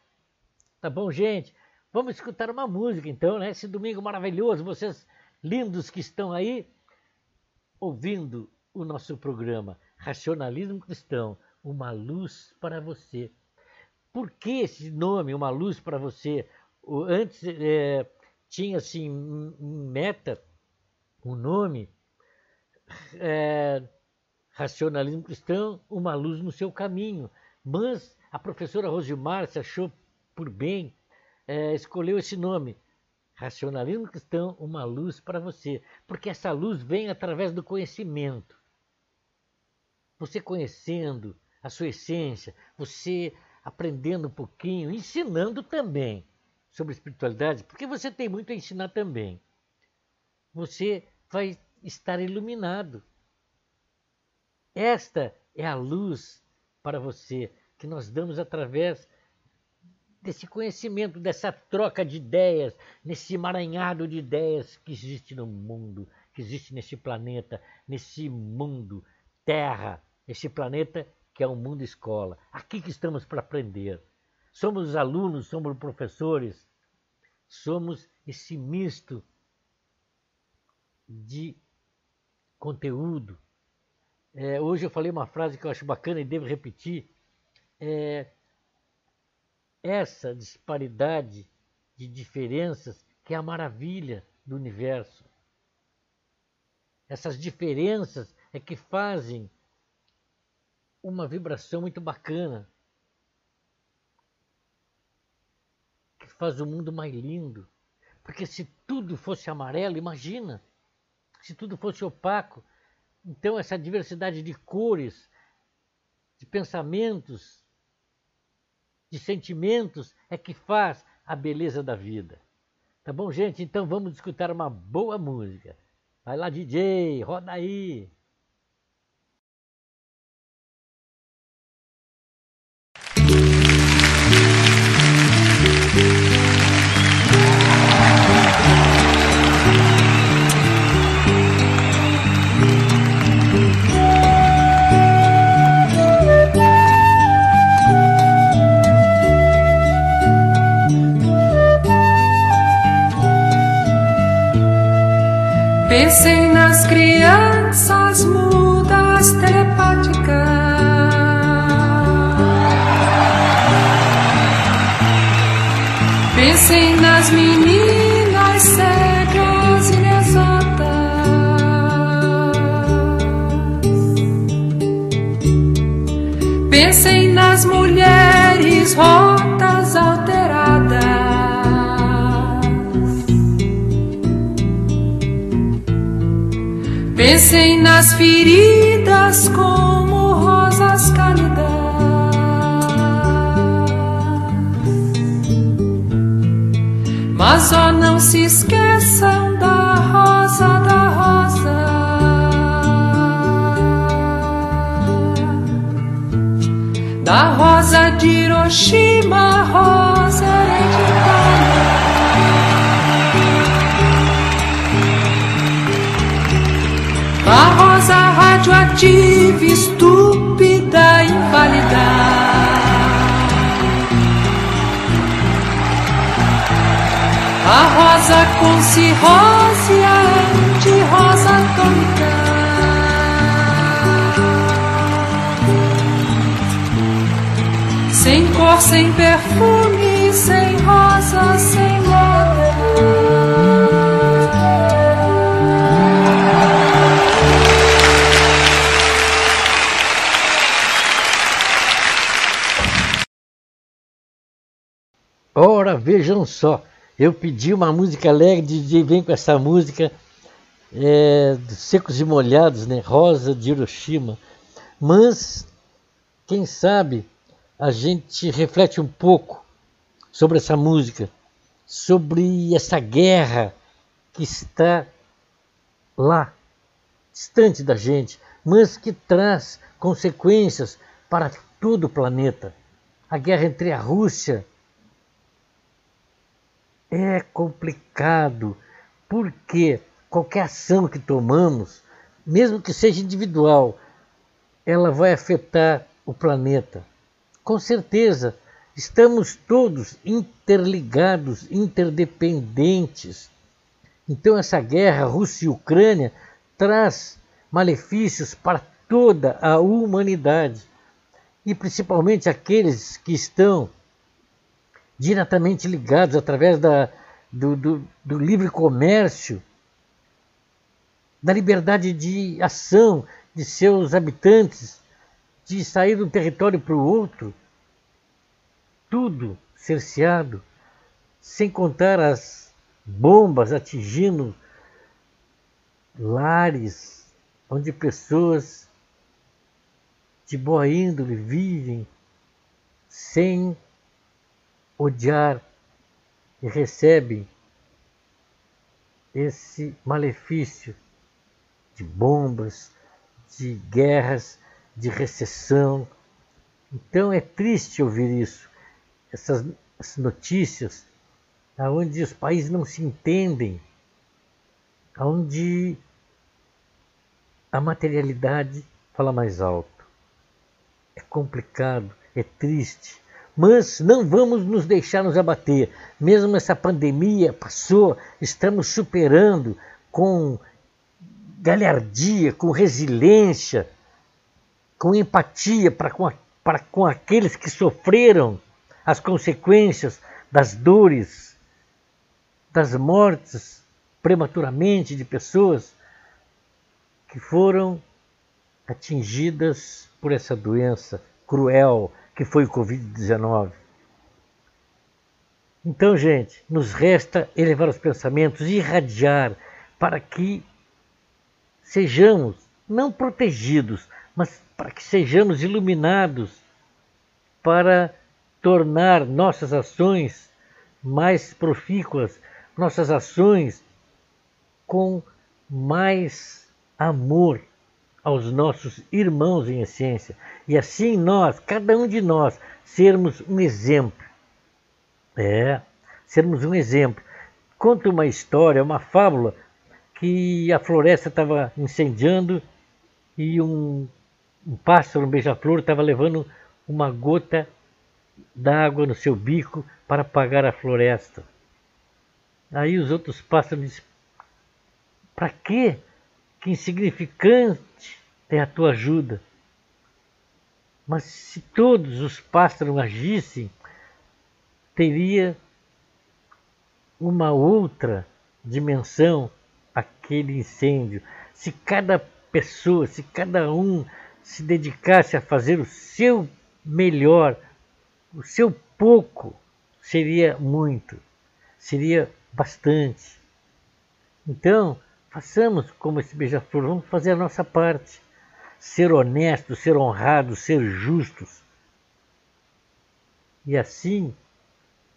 Tá bom, gente? Vamos escutar uma música então, né? Esse domingo maravilhoso, vocês lindos que estão aí ouvindo o nosso programa Racionalismo Cristão, uma luz para você. Por que esse nome, uma luz para você? Antes é, tinha assim meta, o um nome é, racionalismo cristão, uma luz no seu caminho. Mas a professora Rosimar se achou por bem, é, escolheu esse nome, Racionalismo cristão, uma luz para você. Porque essa luz vem através do conhecimento. Você conhecendo a sua essência, você aprendendo um pouquinho, ensinando também sobre espiritualidade, porque você tem muito a ensinar também. Você vai estar iluminado. Esta é a luz para você que nós damos através desse conhecimento, dessa troca de ideias, nesse emaranhado de ideias que existe no mundo, que existe nesse planeta, nesse mundo, Terra, esse planeta que é um mundo escola. Aqui que estamos para aprender. Somos alunos, somos professores, somos esse misto de conteúdo, é, hoje eu falei uma frase que eu acho bacana e devo repetir. É, essa disparidade de diferenças que é a maravilha do universo. Essas diferenças é que fazem uma vibração muito bacana, que faz o mundo mais lindo. Porque se tudo fosse amarelo, imagina, se tudo fosse opaco, então, essa diversidade de cores, de pensamentos, de sentimentos é que faz a beleza da vida. Tá bom, gente? Então vamos escutar uma boa música. Vai lá, DJ, roda aí. Pensem nas crianças mudas telepáticas. Pensem nas meninas cegas e exatas. Pensem nas mulheres Pensem nas feridas como rosas cálidas. Mas ó, não se esqueçam da rosa, da rosa. Da rosa de Hiroshima, rosa hereditária. Tive estúpida invalidar. A rosa com cirrose, a anti-rosa atômica. Sem cor, sem perfume, sem rosa, sem Vejam só, eu pedi uma música alegre, DJ vem com essa música é, Secos e Molhados, né? Rosa de Hiroshima. Mas, quem sabe, a gente reflete um pouco sobre essa música, sobre essa guerra que está lá, distante da gente, mas que traz consequências para todo o planeta. A guerra entre a Rússia é complicado, porque qualquer ação que tomamos, mesmo que seja individual, ela vai afetar o planeta. Com certeza, estamos todos interligados, interdependentes. Então, essa guerra Rússia e Ucrânia traz malefícios para toda a humanidade e principalmente aqueles que estão diretamente ligados através da, do, do, do livre comércio, da liberdade de ação de seus habitantes, de sair de um território para o outro, tudo cerceado, sem contar as bombas atingindo lares onde pessoas de boa índole vivem sem odiar e recebem esse malefício de bombas, de guerras, de recessão. Então é triste ouvir isso, essas, essas notícias, onde os países não se entendem, onde a materialidade fala mais alto. É complicado, é triste. Mas não vamos nos deixar nos abater. Mesmo essa pandemia passou, estamos superando com galhardia, com resiliência, com empatia para com, para com aqueles que sofreram as consequências das dores, das mortes prematuramente de pessoas que foram atingidas por essa doença cruel que foi o Covid-19. Então, gente, nos resta elevar os pensamentos e irradiar para que sejamos não protegidos, mas para que sejamos iluminados para tornar nossas ações mais profícuas, nossas ações com mais amor aos nossos irmãos em essência. E assim nós, cada um de nós, sermos um exemplo. É, sermos um exemplo. Conta uma história, uma fábula, que a floresta estava incendiando e um, um pássaro, um beija-flor, estava levando uma gota d'água no seu bico para apagar a floresta. Aí os outros pássaros disseram, para quê? Que insignificante é a tua ajuda. Mas se todos os pássaros agissem, teria uma outra dimensão aquele incêndio. Se cada pessoa, se cada um se dedicasse a fazer o seu melhor, o seu pouco, seria muito, seria bastante. Então, façamos como esse beija-flor, vamos fazer a nossa parte ser honestos, ser honrados, ser justos. E assim,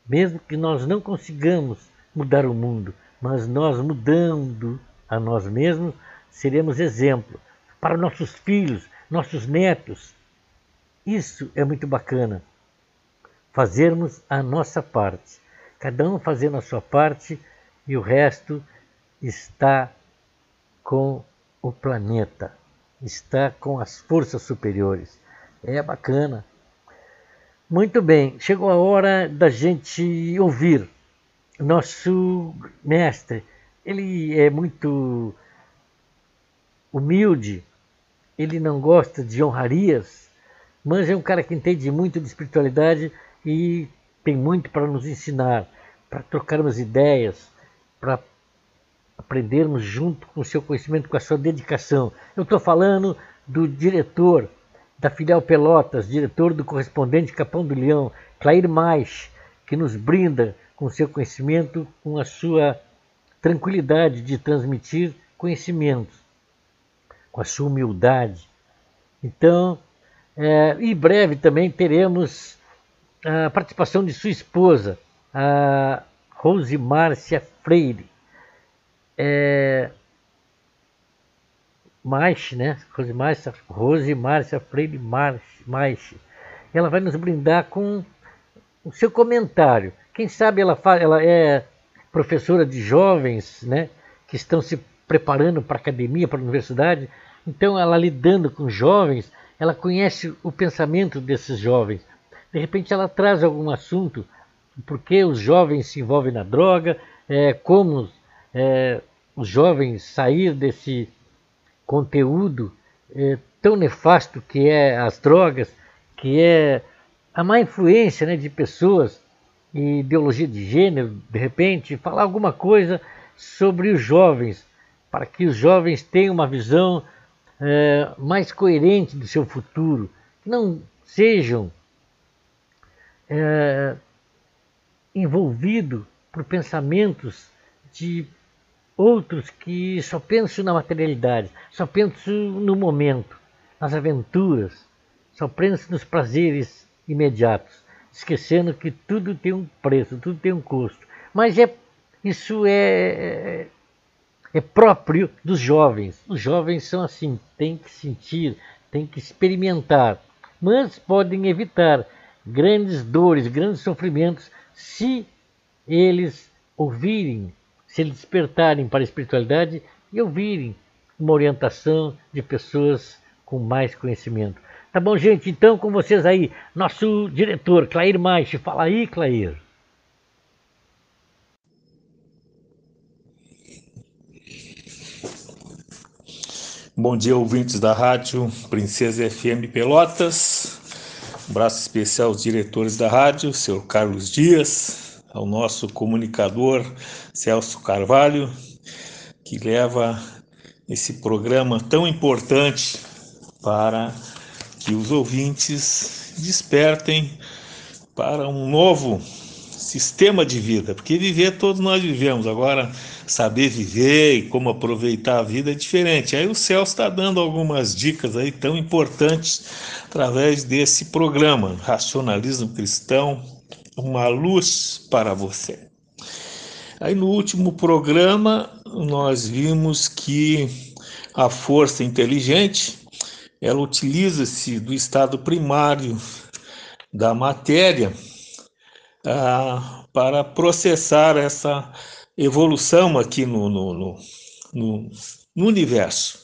mesmo que nós não consigamos mudar o mundo, mas nós mudando a nós mesmos, seremos exemplo para nossos filhos, nossos netos. Isso é muito bacana. Fazermos a nossa parte. Cada um fazendo a sua parte e o resto está com o planeta. está com as forças superiores. É bacana. Muito bem, chegou a hora da gente ouvir nosso mestre. Ele é muito humilde, ele não gosta de honrarias, mas é um cara que entende muito de espiritualidade e tem muito para nos ensinar, para trocarmos ideias, para aprendermos junto com o seu conhecimento, com a sua dedicação. Eu estou falando do diretor da filial Pelotas, diretor do correspondente Capão do Leão, Clair Mais, que nos brinda com o seu conhecimento, com a sua tranquilidade de transmitir conhecimentos, com a sua humildade. Então, é, em breve também teremos a participação de sua esposa, a Rose Márcia Freire. É, Maiche, né? Rose Márcia, Rose Márcia Freire Maiche. Ela vai nos brindar com o seu comentário. Quem sabe ela, ela é professora de jovens, né? Que estão se preparando para a academia, para a universidade. Então, ela lidando com jovens, ela conhece o pensamento desses jovens. De repente, ela traz algum assunto, por que os jovens se envolvem na droga, é, como é, os jovens sair desse conteúdo é, tão nefasto que é as drogas, que é a má influência né, de pessoas e ideologia de gênero, de repente, falar alguma coisa sobre os jovens, para que os jovens tenham uma visão é, mais coerente do seu futuro, que não sejam é, envolvidos por pensamentos de outros que só pensam na materialidade, só pensam no momento, nas aventuras, só pensam nos prazeres imediatos, esquecendo que tudo tem um preço, tudo tem um custo. Mas é, isso é, é, é próprio dos jovens. Os jovens são assim, têm que sentir, têm que experimentar, mas podem evitar grandes dores, grandes sofrimentos se eles ouvirem, se eles despertarem para a espiritualidade e ouvirem uma orientação de pessoas com mais conhecimento. Tá bom, gente? Então, com vocês aí, nosso diretor, Clair Maiche. Fala aí, Clair. Bom dia, ouvintes da rádio Princesa FM Pelotas. Um abraço especial aos diretores da rádio, senhor Carlos Dias, ao nosso comunicador Celso Carvalho, que leva esse programa tão importante para que os ouvintes despertem para um novo sistema de vida, porque viver todos nós vivemos, agora saber viver e como aproveitar a vida é diferente. Aí o Celso está dando algumas dicas aí tão importantes através desse programa, Racionalismo Cristão, uma luz para você. Aí no último programa nós vimos que a força inteligente ela utiliza-se do estado primário da matéria ah, para processar essa evolução aqui no, no, no, no, no universo.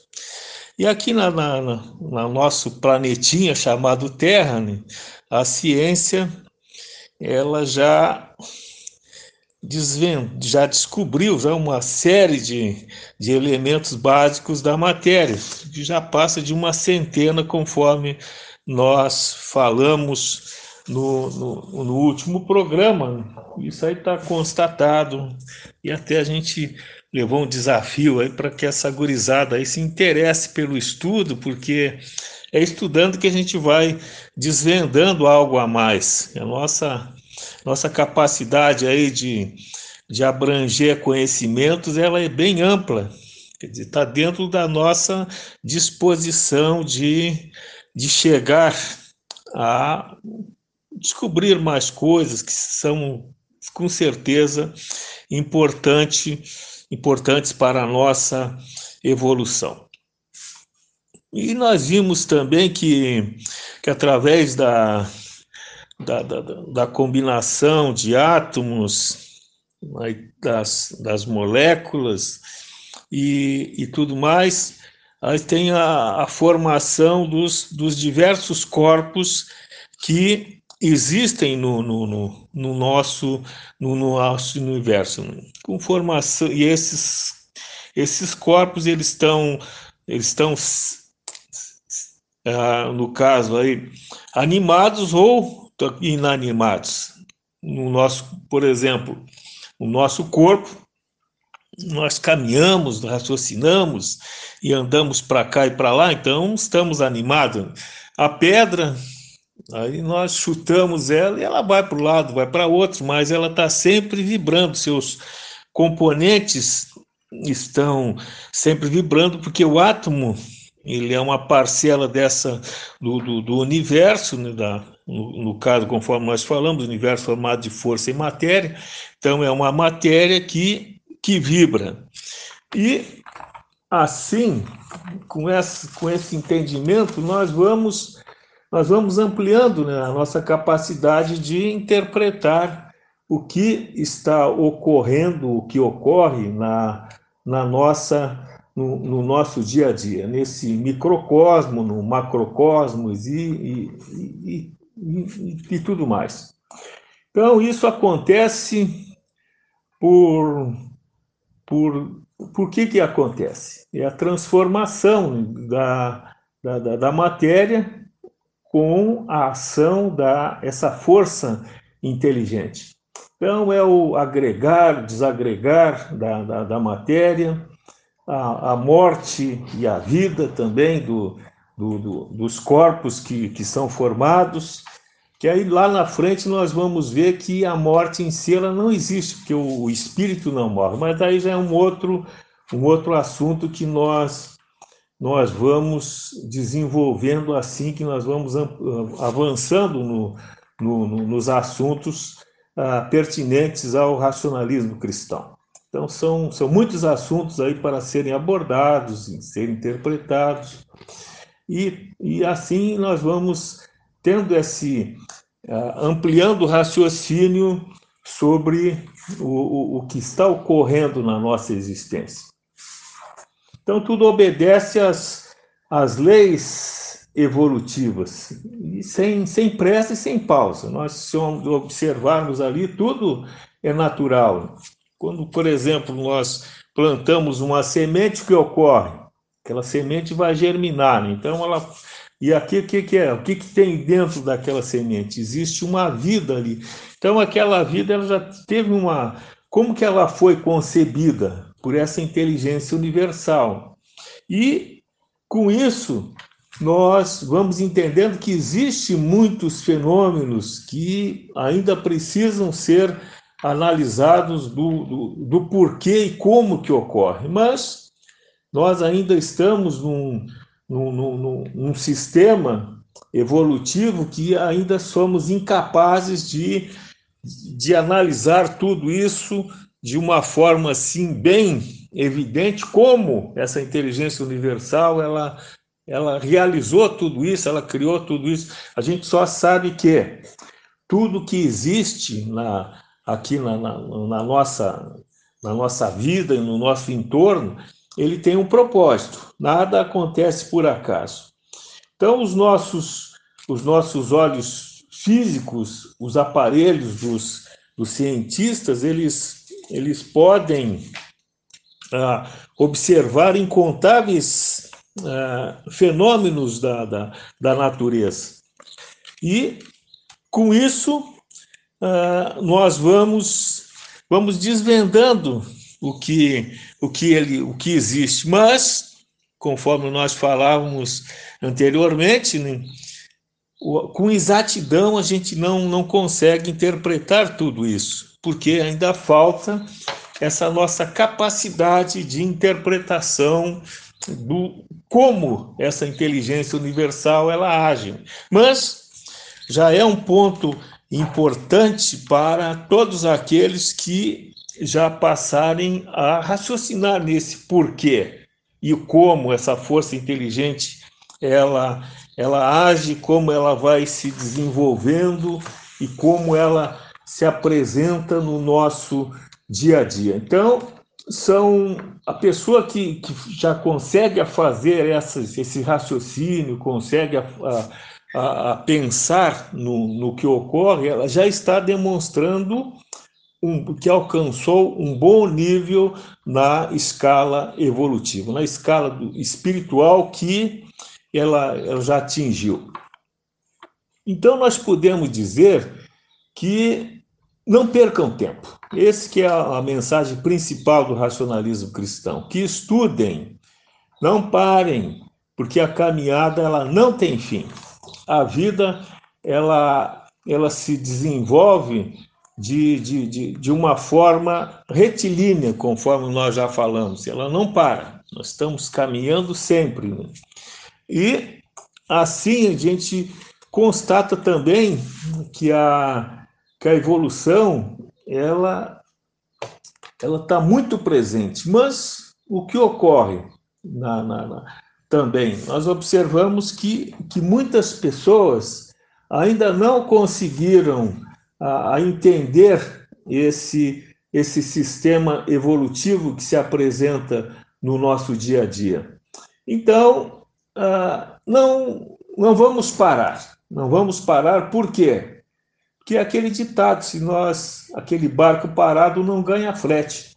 E aqui na, na, na, nosso planetinha chamado Terra, né, a ciência ela já já descobriu já uma série de, de elementos básicos da matéria, que já passa de uma centena, conforme nós falamos no, no, no último programa. Isso aí está constatado e até a gente levou um desafio aí para que essa gurizada aí se interesse pelo estudo, porque é estudando que a gente vai desvendando algo a mais. A nossa nossa capacidade aí de, de abranger conhecimentos ela é bem ampla, está dentro da nossa disposição de, de chegar a descobrir mais coisas que são com certeza importante, importantes para a nossa evolução. E nós vimos também que, que através da, da, da, da combinação de átomos, das, das moléculas e, e tudo mais, aí tem a, a formação dos, dos diversos corpos que existem no, no, no, no, nosso, no nosso universo. Com formação, e esses, esses corpos eles estão, eles estão ah, no caso aí, animados ou inanimados. No nosso, por exemplo, o nosso corpo, nós caminhamos, raciocinamos e andamos para cá e para lá, então estamos animados. A pedra Aí nós chutamos ela e ela vai para o lado, vai para outro, mas ela está sempre vibrando, seus componentes estão sempre vibrando, porque o átomo ele é uma parcela dessa do, do, do universo, né, da, no, no, caso, conforme nós falamos, o universo formado de força e matéria, então é uma matéria que, que vibra. E assim, com esse, com esse entendimento, nós vamos nós vamos ampliando né, a nossa capacidade de interpretar o que está ocorrendo, o que ocorre na, na nossa, no, no nosso dia a dia, nesse microcosmo, no macrocosmos e, e, e, e, e tudo mais. Então, isso acontece por. por por que, que acontece? É a transformação da, da, da matéria com a ação da essa força inteligente. Então, é o agregar, desagregar da, da, da matéria, a, a, morte e a vida também do, do, do, dos corpos que, que são formados, que aí lá na frente nós vamos ver que a morte em si ela não existe, porque o, espírito não morre, mas aí já é um outro, um outro assunto que nós nós vamos desenvolvendo assim que nós vamos avançando no, no, no, nos assuntos ah, pertinentes ao racionalismo cristão. Então, são, são muitos assuntos aí para serem abordados, e serem interpretados, e, e assim nós vamos tendo esse, ampliando o raciocínio sobre o, o, o que está ocorrendo na nossa existência. Então, tudo obedece às, às leis evolutivas, e sem, sem pressa e sem pausa. Nós, se observarmos ali, tudo é natural. Quando, por exemplo, nós plantamos uma semente, o que ocorre? Aquela semente vai germinar, né? então ela e aqui o que, que, é? O que, que tem dentro daquela semente? Existe uma vida ali. Então aquela vida ela já teve uma. Como que ela foi concebida? por essa inteligência universal. E com isso, nós vamos entendendo que existem muitos fenômenos que ainda precisam ser analisados do, do, do, porquê e como que ocorre. Mas nós ainda estamos num, num, num, num sistema evolutivo que ainda somos incapazes de, de analisar tudo isso de uma forma assim bem evidente como essa inteligência universal ela ela realizou tudo isso, ela criou tudo isso. A gente só sabe que tudo que existe na, aqui na, na, na nossa na nossa vida e no nosso entorno, ele tem um propósito. Nada acontece por acaso. Então os nossos os nossos olhos físicos, os aparelhos dos, dos cientistas, eles eles podem ah, observar incontáveis ah, fenômenos da, da, da, natureza. E, com isso, ah, nós vamos, vamos desvendando o que, o, que ele, o que existe. Mas, conforme nós falávamos anteriormente, né, com exatidão a gente não, não consegue interpretar tudo isso porque ainda falta essa nossa capacidade de interpretação do como essa inteligência universal ela age. Mas já é um ponto importante para todos aqueles que já passarem a raciocinar nesse porquê e como essa força inteligente ela ela age, como ela vai se desenvolvendo e como ela se apresenta no nosso dia a dia. Então, são a pessoa que, que já consegue fazer essas, esse raciocínio, consegue a, a, a pensar no, no que ocorre, ela já está demonstrando um, que alcançou um bom nível na escala evolutiva, na escala espiritual que ela, ela já atingiu. Então, nós podemos dizer que não percam tempo. Esse que é a, a mensagem principal do racionalismo cristão. Que estudem, não parem, porque a caminhada ela não tem fim. A vida ela, ela se desenvolve de, de, de, de uma forma retilínea, conforme nós já falamos. Ela não para. Nós estamos caminhando sempre. Né? E assim a gente constata também que a, que a evolução ela ela está muito presente, mas o que ocorre na, na, na, também nós observamos que, que muitas pessoas ainda não conseguiram a, a entender esse esse sistema evolutivo que se apresenta no nosso dia a dia. Então, ah, não, não vamos parar. Não vamos parar, por quê? Porque é aquele ditado, se nós, aquele barco parado não ganha frete.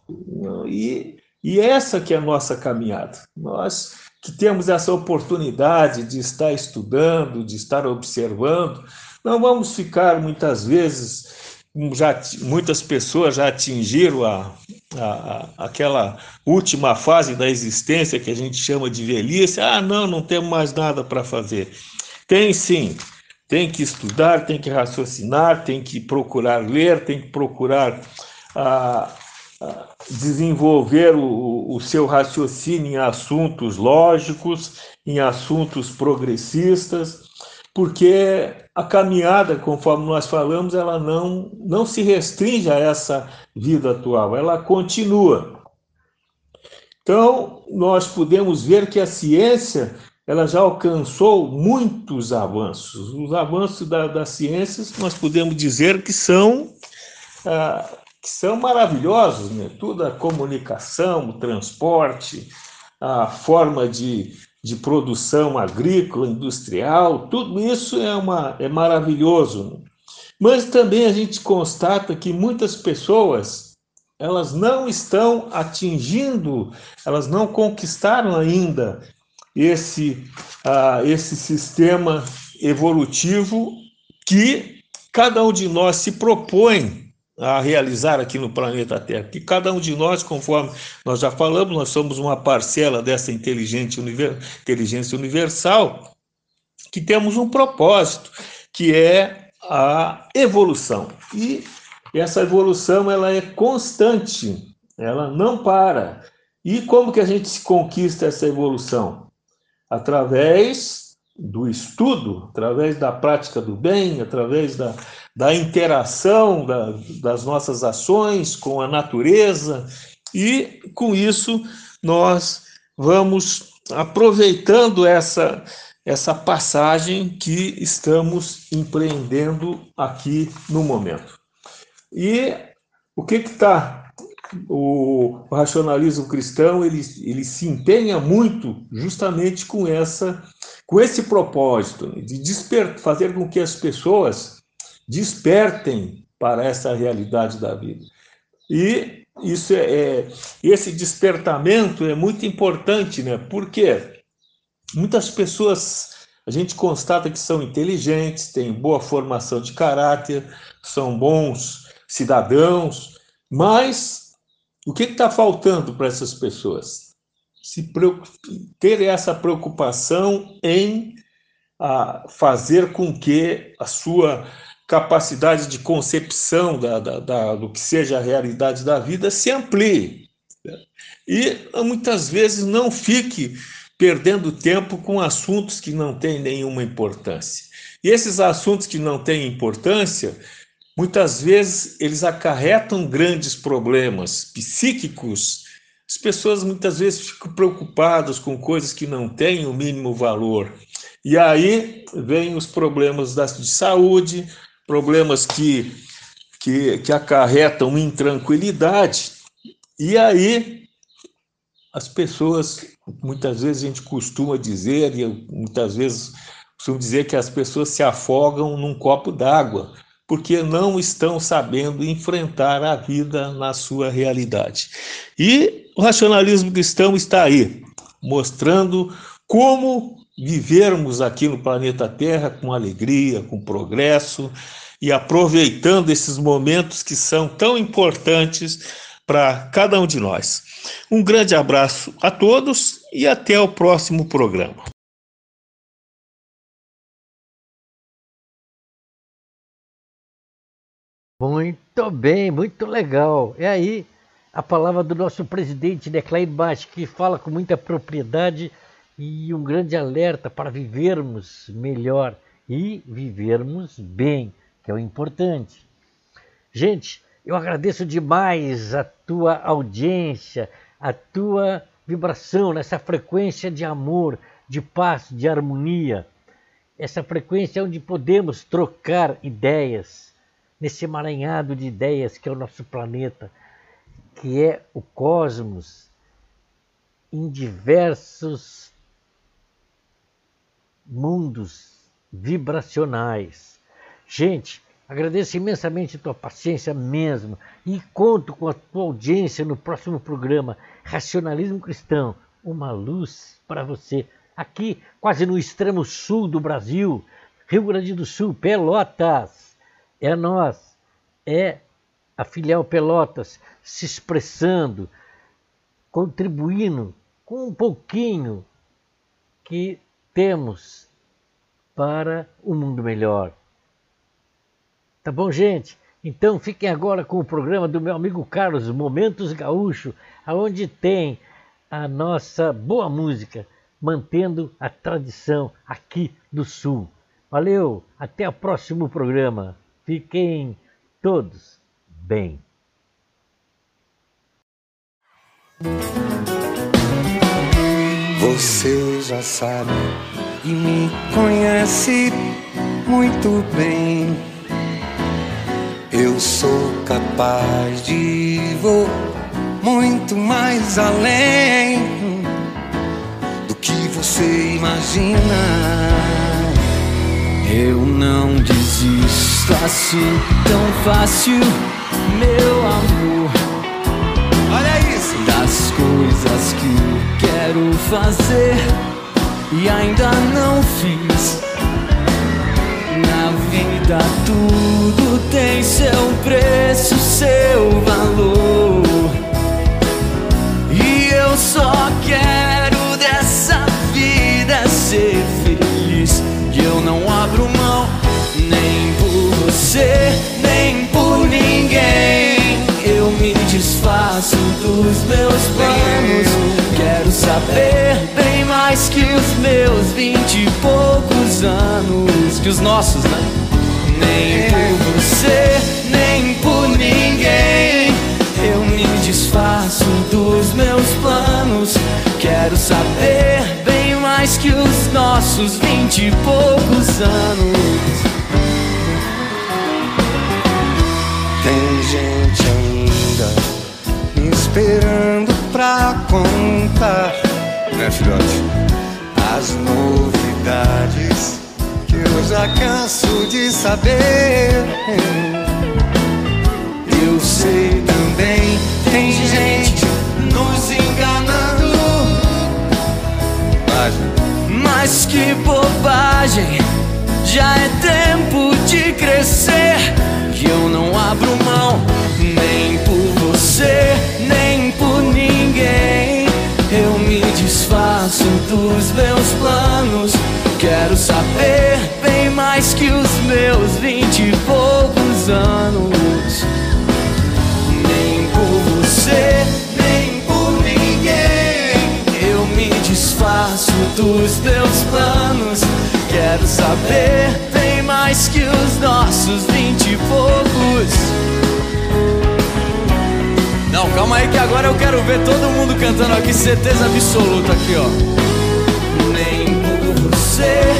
E, e essa que é a nossa caminhada. Nós que temos essa oportunidade de estar estudando, de estar observando, não vamos ficar muitas vezes, já, muitas pessoas já atingiram a, a, aquela última fase da existência que a gente chama de velhice, ah, não, não temos mais nada para fazer. Tem sim, tem que estudar, tem que raciocinar, tem que procurar ler, tem que procurar ah, ah, desenvolver o, o seu raciocínio em assuntos lógicos, em assuntos progressistas, porque a caminhada, conforme nós falamos, ela não, não se restringe a essa vida atual, ela continua. Então, nós podemos ver que a ciência ela já alcançou muitos avanços. Os avanços da, das ciências, nós podemos dizer que são, ah, que são maravilhosos, né? Toda a comunicação, o transporte, a forma de de produção agrícola, industrial, tudo isso é, uma, é maravilhoso. Mas também a gente constata que muitas pessoas elas não estão atingindo, elas não conquistaram ainda esse, uh, esse sistema evolutivo que cada um de nós se propõe a realizar aqui no planeta Terra. Que cada um de nós, conforme nós já falamos, nós somos uma parcela dessa inteligência universal, que temos um propósito, que é a evolução. E essa evolução ela é constante, ela não para. E como que a gente se conquista essa evolução? Através do estudo, através da prática do bem, através da, da interação da, das nossas ações com a natureza, e com isso nós vamos aproveitando essa, essa passagem que estamos empreendendo aqui no momento. E o que está o, racionalismo cristão ele, ele se empenha muito justamente com essa com esse propósito de despertar, fazer com que as pessoas despertem para essa realidade da vida. E isso é, é esse despertamento é muito importante, né? Porque muitas pessoas a gente constata que são inteligentes, têm boa formação de caráter, são bons cidadãos, mas o que está faltando para essas pessoas? se ter essa preocupação em a, fazer com que a sua capacidade de concepção da, da, da, do que seja a realidade da vida se amplie. E muitas vezes não fique perdendo tempo com assuntos que não têm nenhuma importância. E esses assuntos que não têm importância, muitas vezes eles acarretam grandes problemas psíquicos as pessoas muitas vezes ficam preocupadas com coisas que não têm o mínimo valor. E aí vem os problemas de saúde, problemas que, que, que acarretam intranquilidade. E aí as pessoas, muitas vezes a gente costuma dizer, e muitas vezes costumo dizer que as pessoas se afogam num copo d'água, porque não estão sabendo enfrentar a vida na sua realidade. E o racionalismo cristão está aí, mostrando como vivermos aqui no planeta Terra com alegria, com progresso e aproveitando esses momentos que são tão importantes para cada um de nós. Um grande abraço a todos e até o próximo programa. Muito bem, muito legal. É aí a palavra do nosso presidente Declan Baixo, que fala com muita propriedade e um grande alerta para vivermos melhor e vivermos bem, que é o importante. Gente, eu agradeço demais a tua audiência, a tua vibração nessa frequência de amor, de paz, de harmonia. Essa frequência onde podemos trocar ideias, nesse emaranhado de ideias que é o nosso planeta, que é o cosmos, em diversos mundos vibracionais. Gente, agradeço imensamente a tua paciência mesmo e conto com a tua audiência no próximo programa Racionalismo Cristão, uma luz para você. Aqui, quase no extremo sul do Brasil, Rio Grande do Sul, Pelotas é nós, é a filial Pelotas se expressando, contribuindo com um pouquinho que temos para um mundo melhor. Tá bom, gente? Então fiquem agora com o programa do meu amigo Carlos, Momentos Gaúcho, aonde tem a nossa boa música, mantendo a tradição aqui do Sul. Valeu, até o próximo programa. Fiquem todos bem. Você já sabe e me conhece muito bem. Eu sou capaz de ir muito mais além do que você imagina. Eu não desisto assim tão fácil, meu amor. Olha isso! Das coisas que quero fazer e ainda não fiz. Na vida tudo tem seu preço, seu valor. E eu só quero dessa vida ser feliz eu não abro mão nem por você, nem por ninguém. Eu me desfaço dos meus planos. Saber bem mais que os meus vinte e poucos anos, que os nossos, né? Nem por você, nem por ninguém. Eu me desfaço dos meus planos. Quero saber bem mais que os nossos vinte e poucos anos. Tem gente ainda me esperando pra contar, filhote? As novidades que eu já canso de saber. Eu sei também, tem gente nos enganando. Mas que bobagem, já é tempo de crescer. Que eu não abro mão, nem por você, desfaço dos meus planos. Quero saber bem mais que os meus vinte e poucos anos. Nem por você, nem por ninguém. Eu me desfaço dos meus planos. Quero saber bem mais que os nossos vinte e poucos. Não, calma aí que agora eu quero ver todo mundo cantando aqui, certeza absoluta aqui, ó. Nem por você,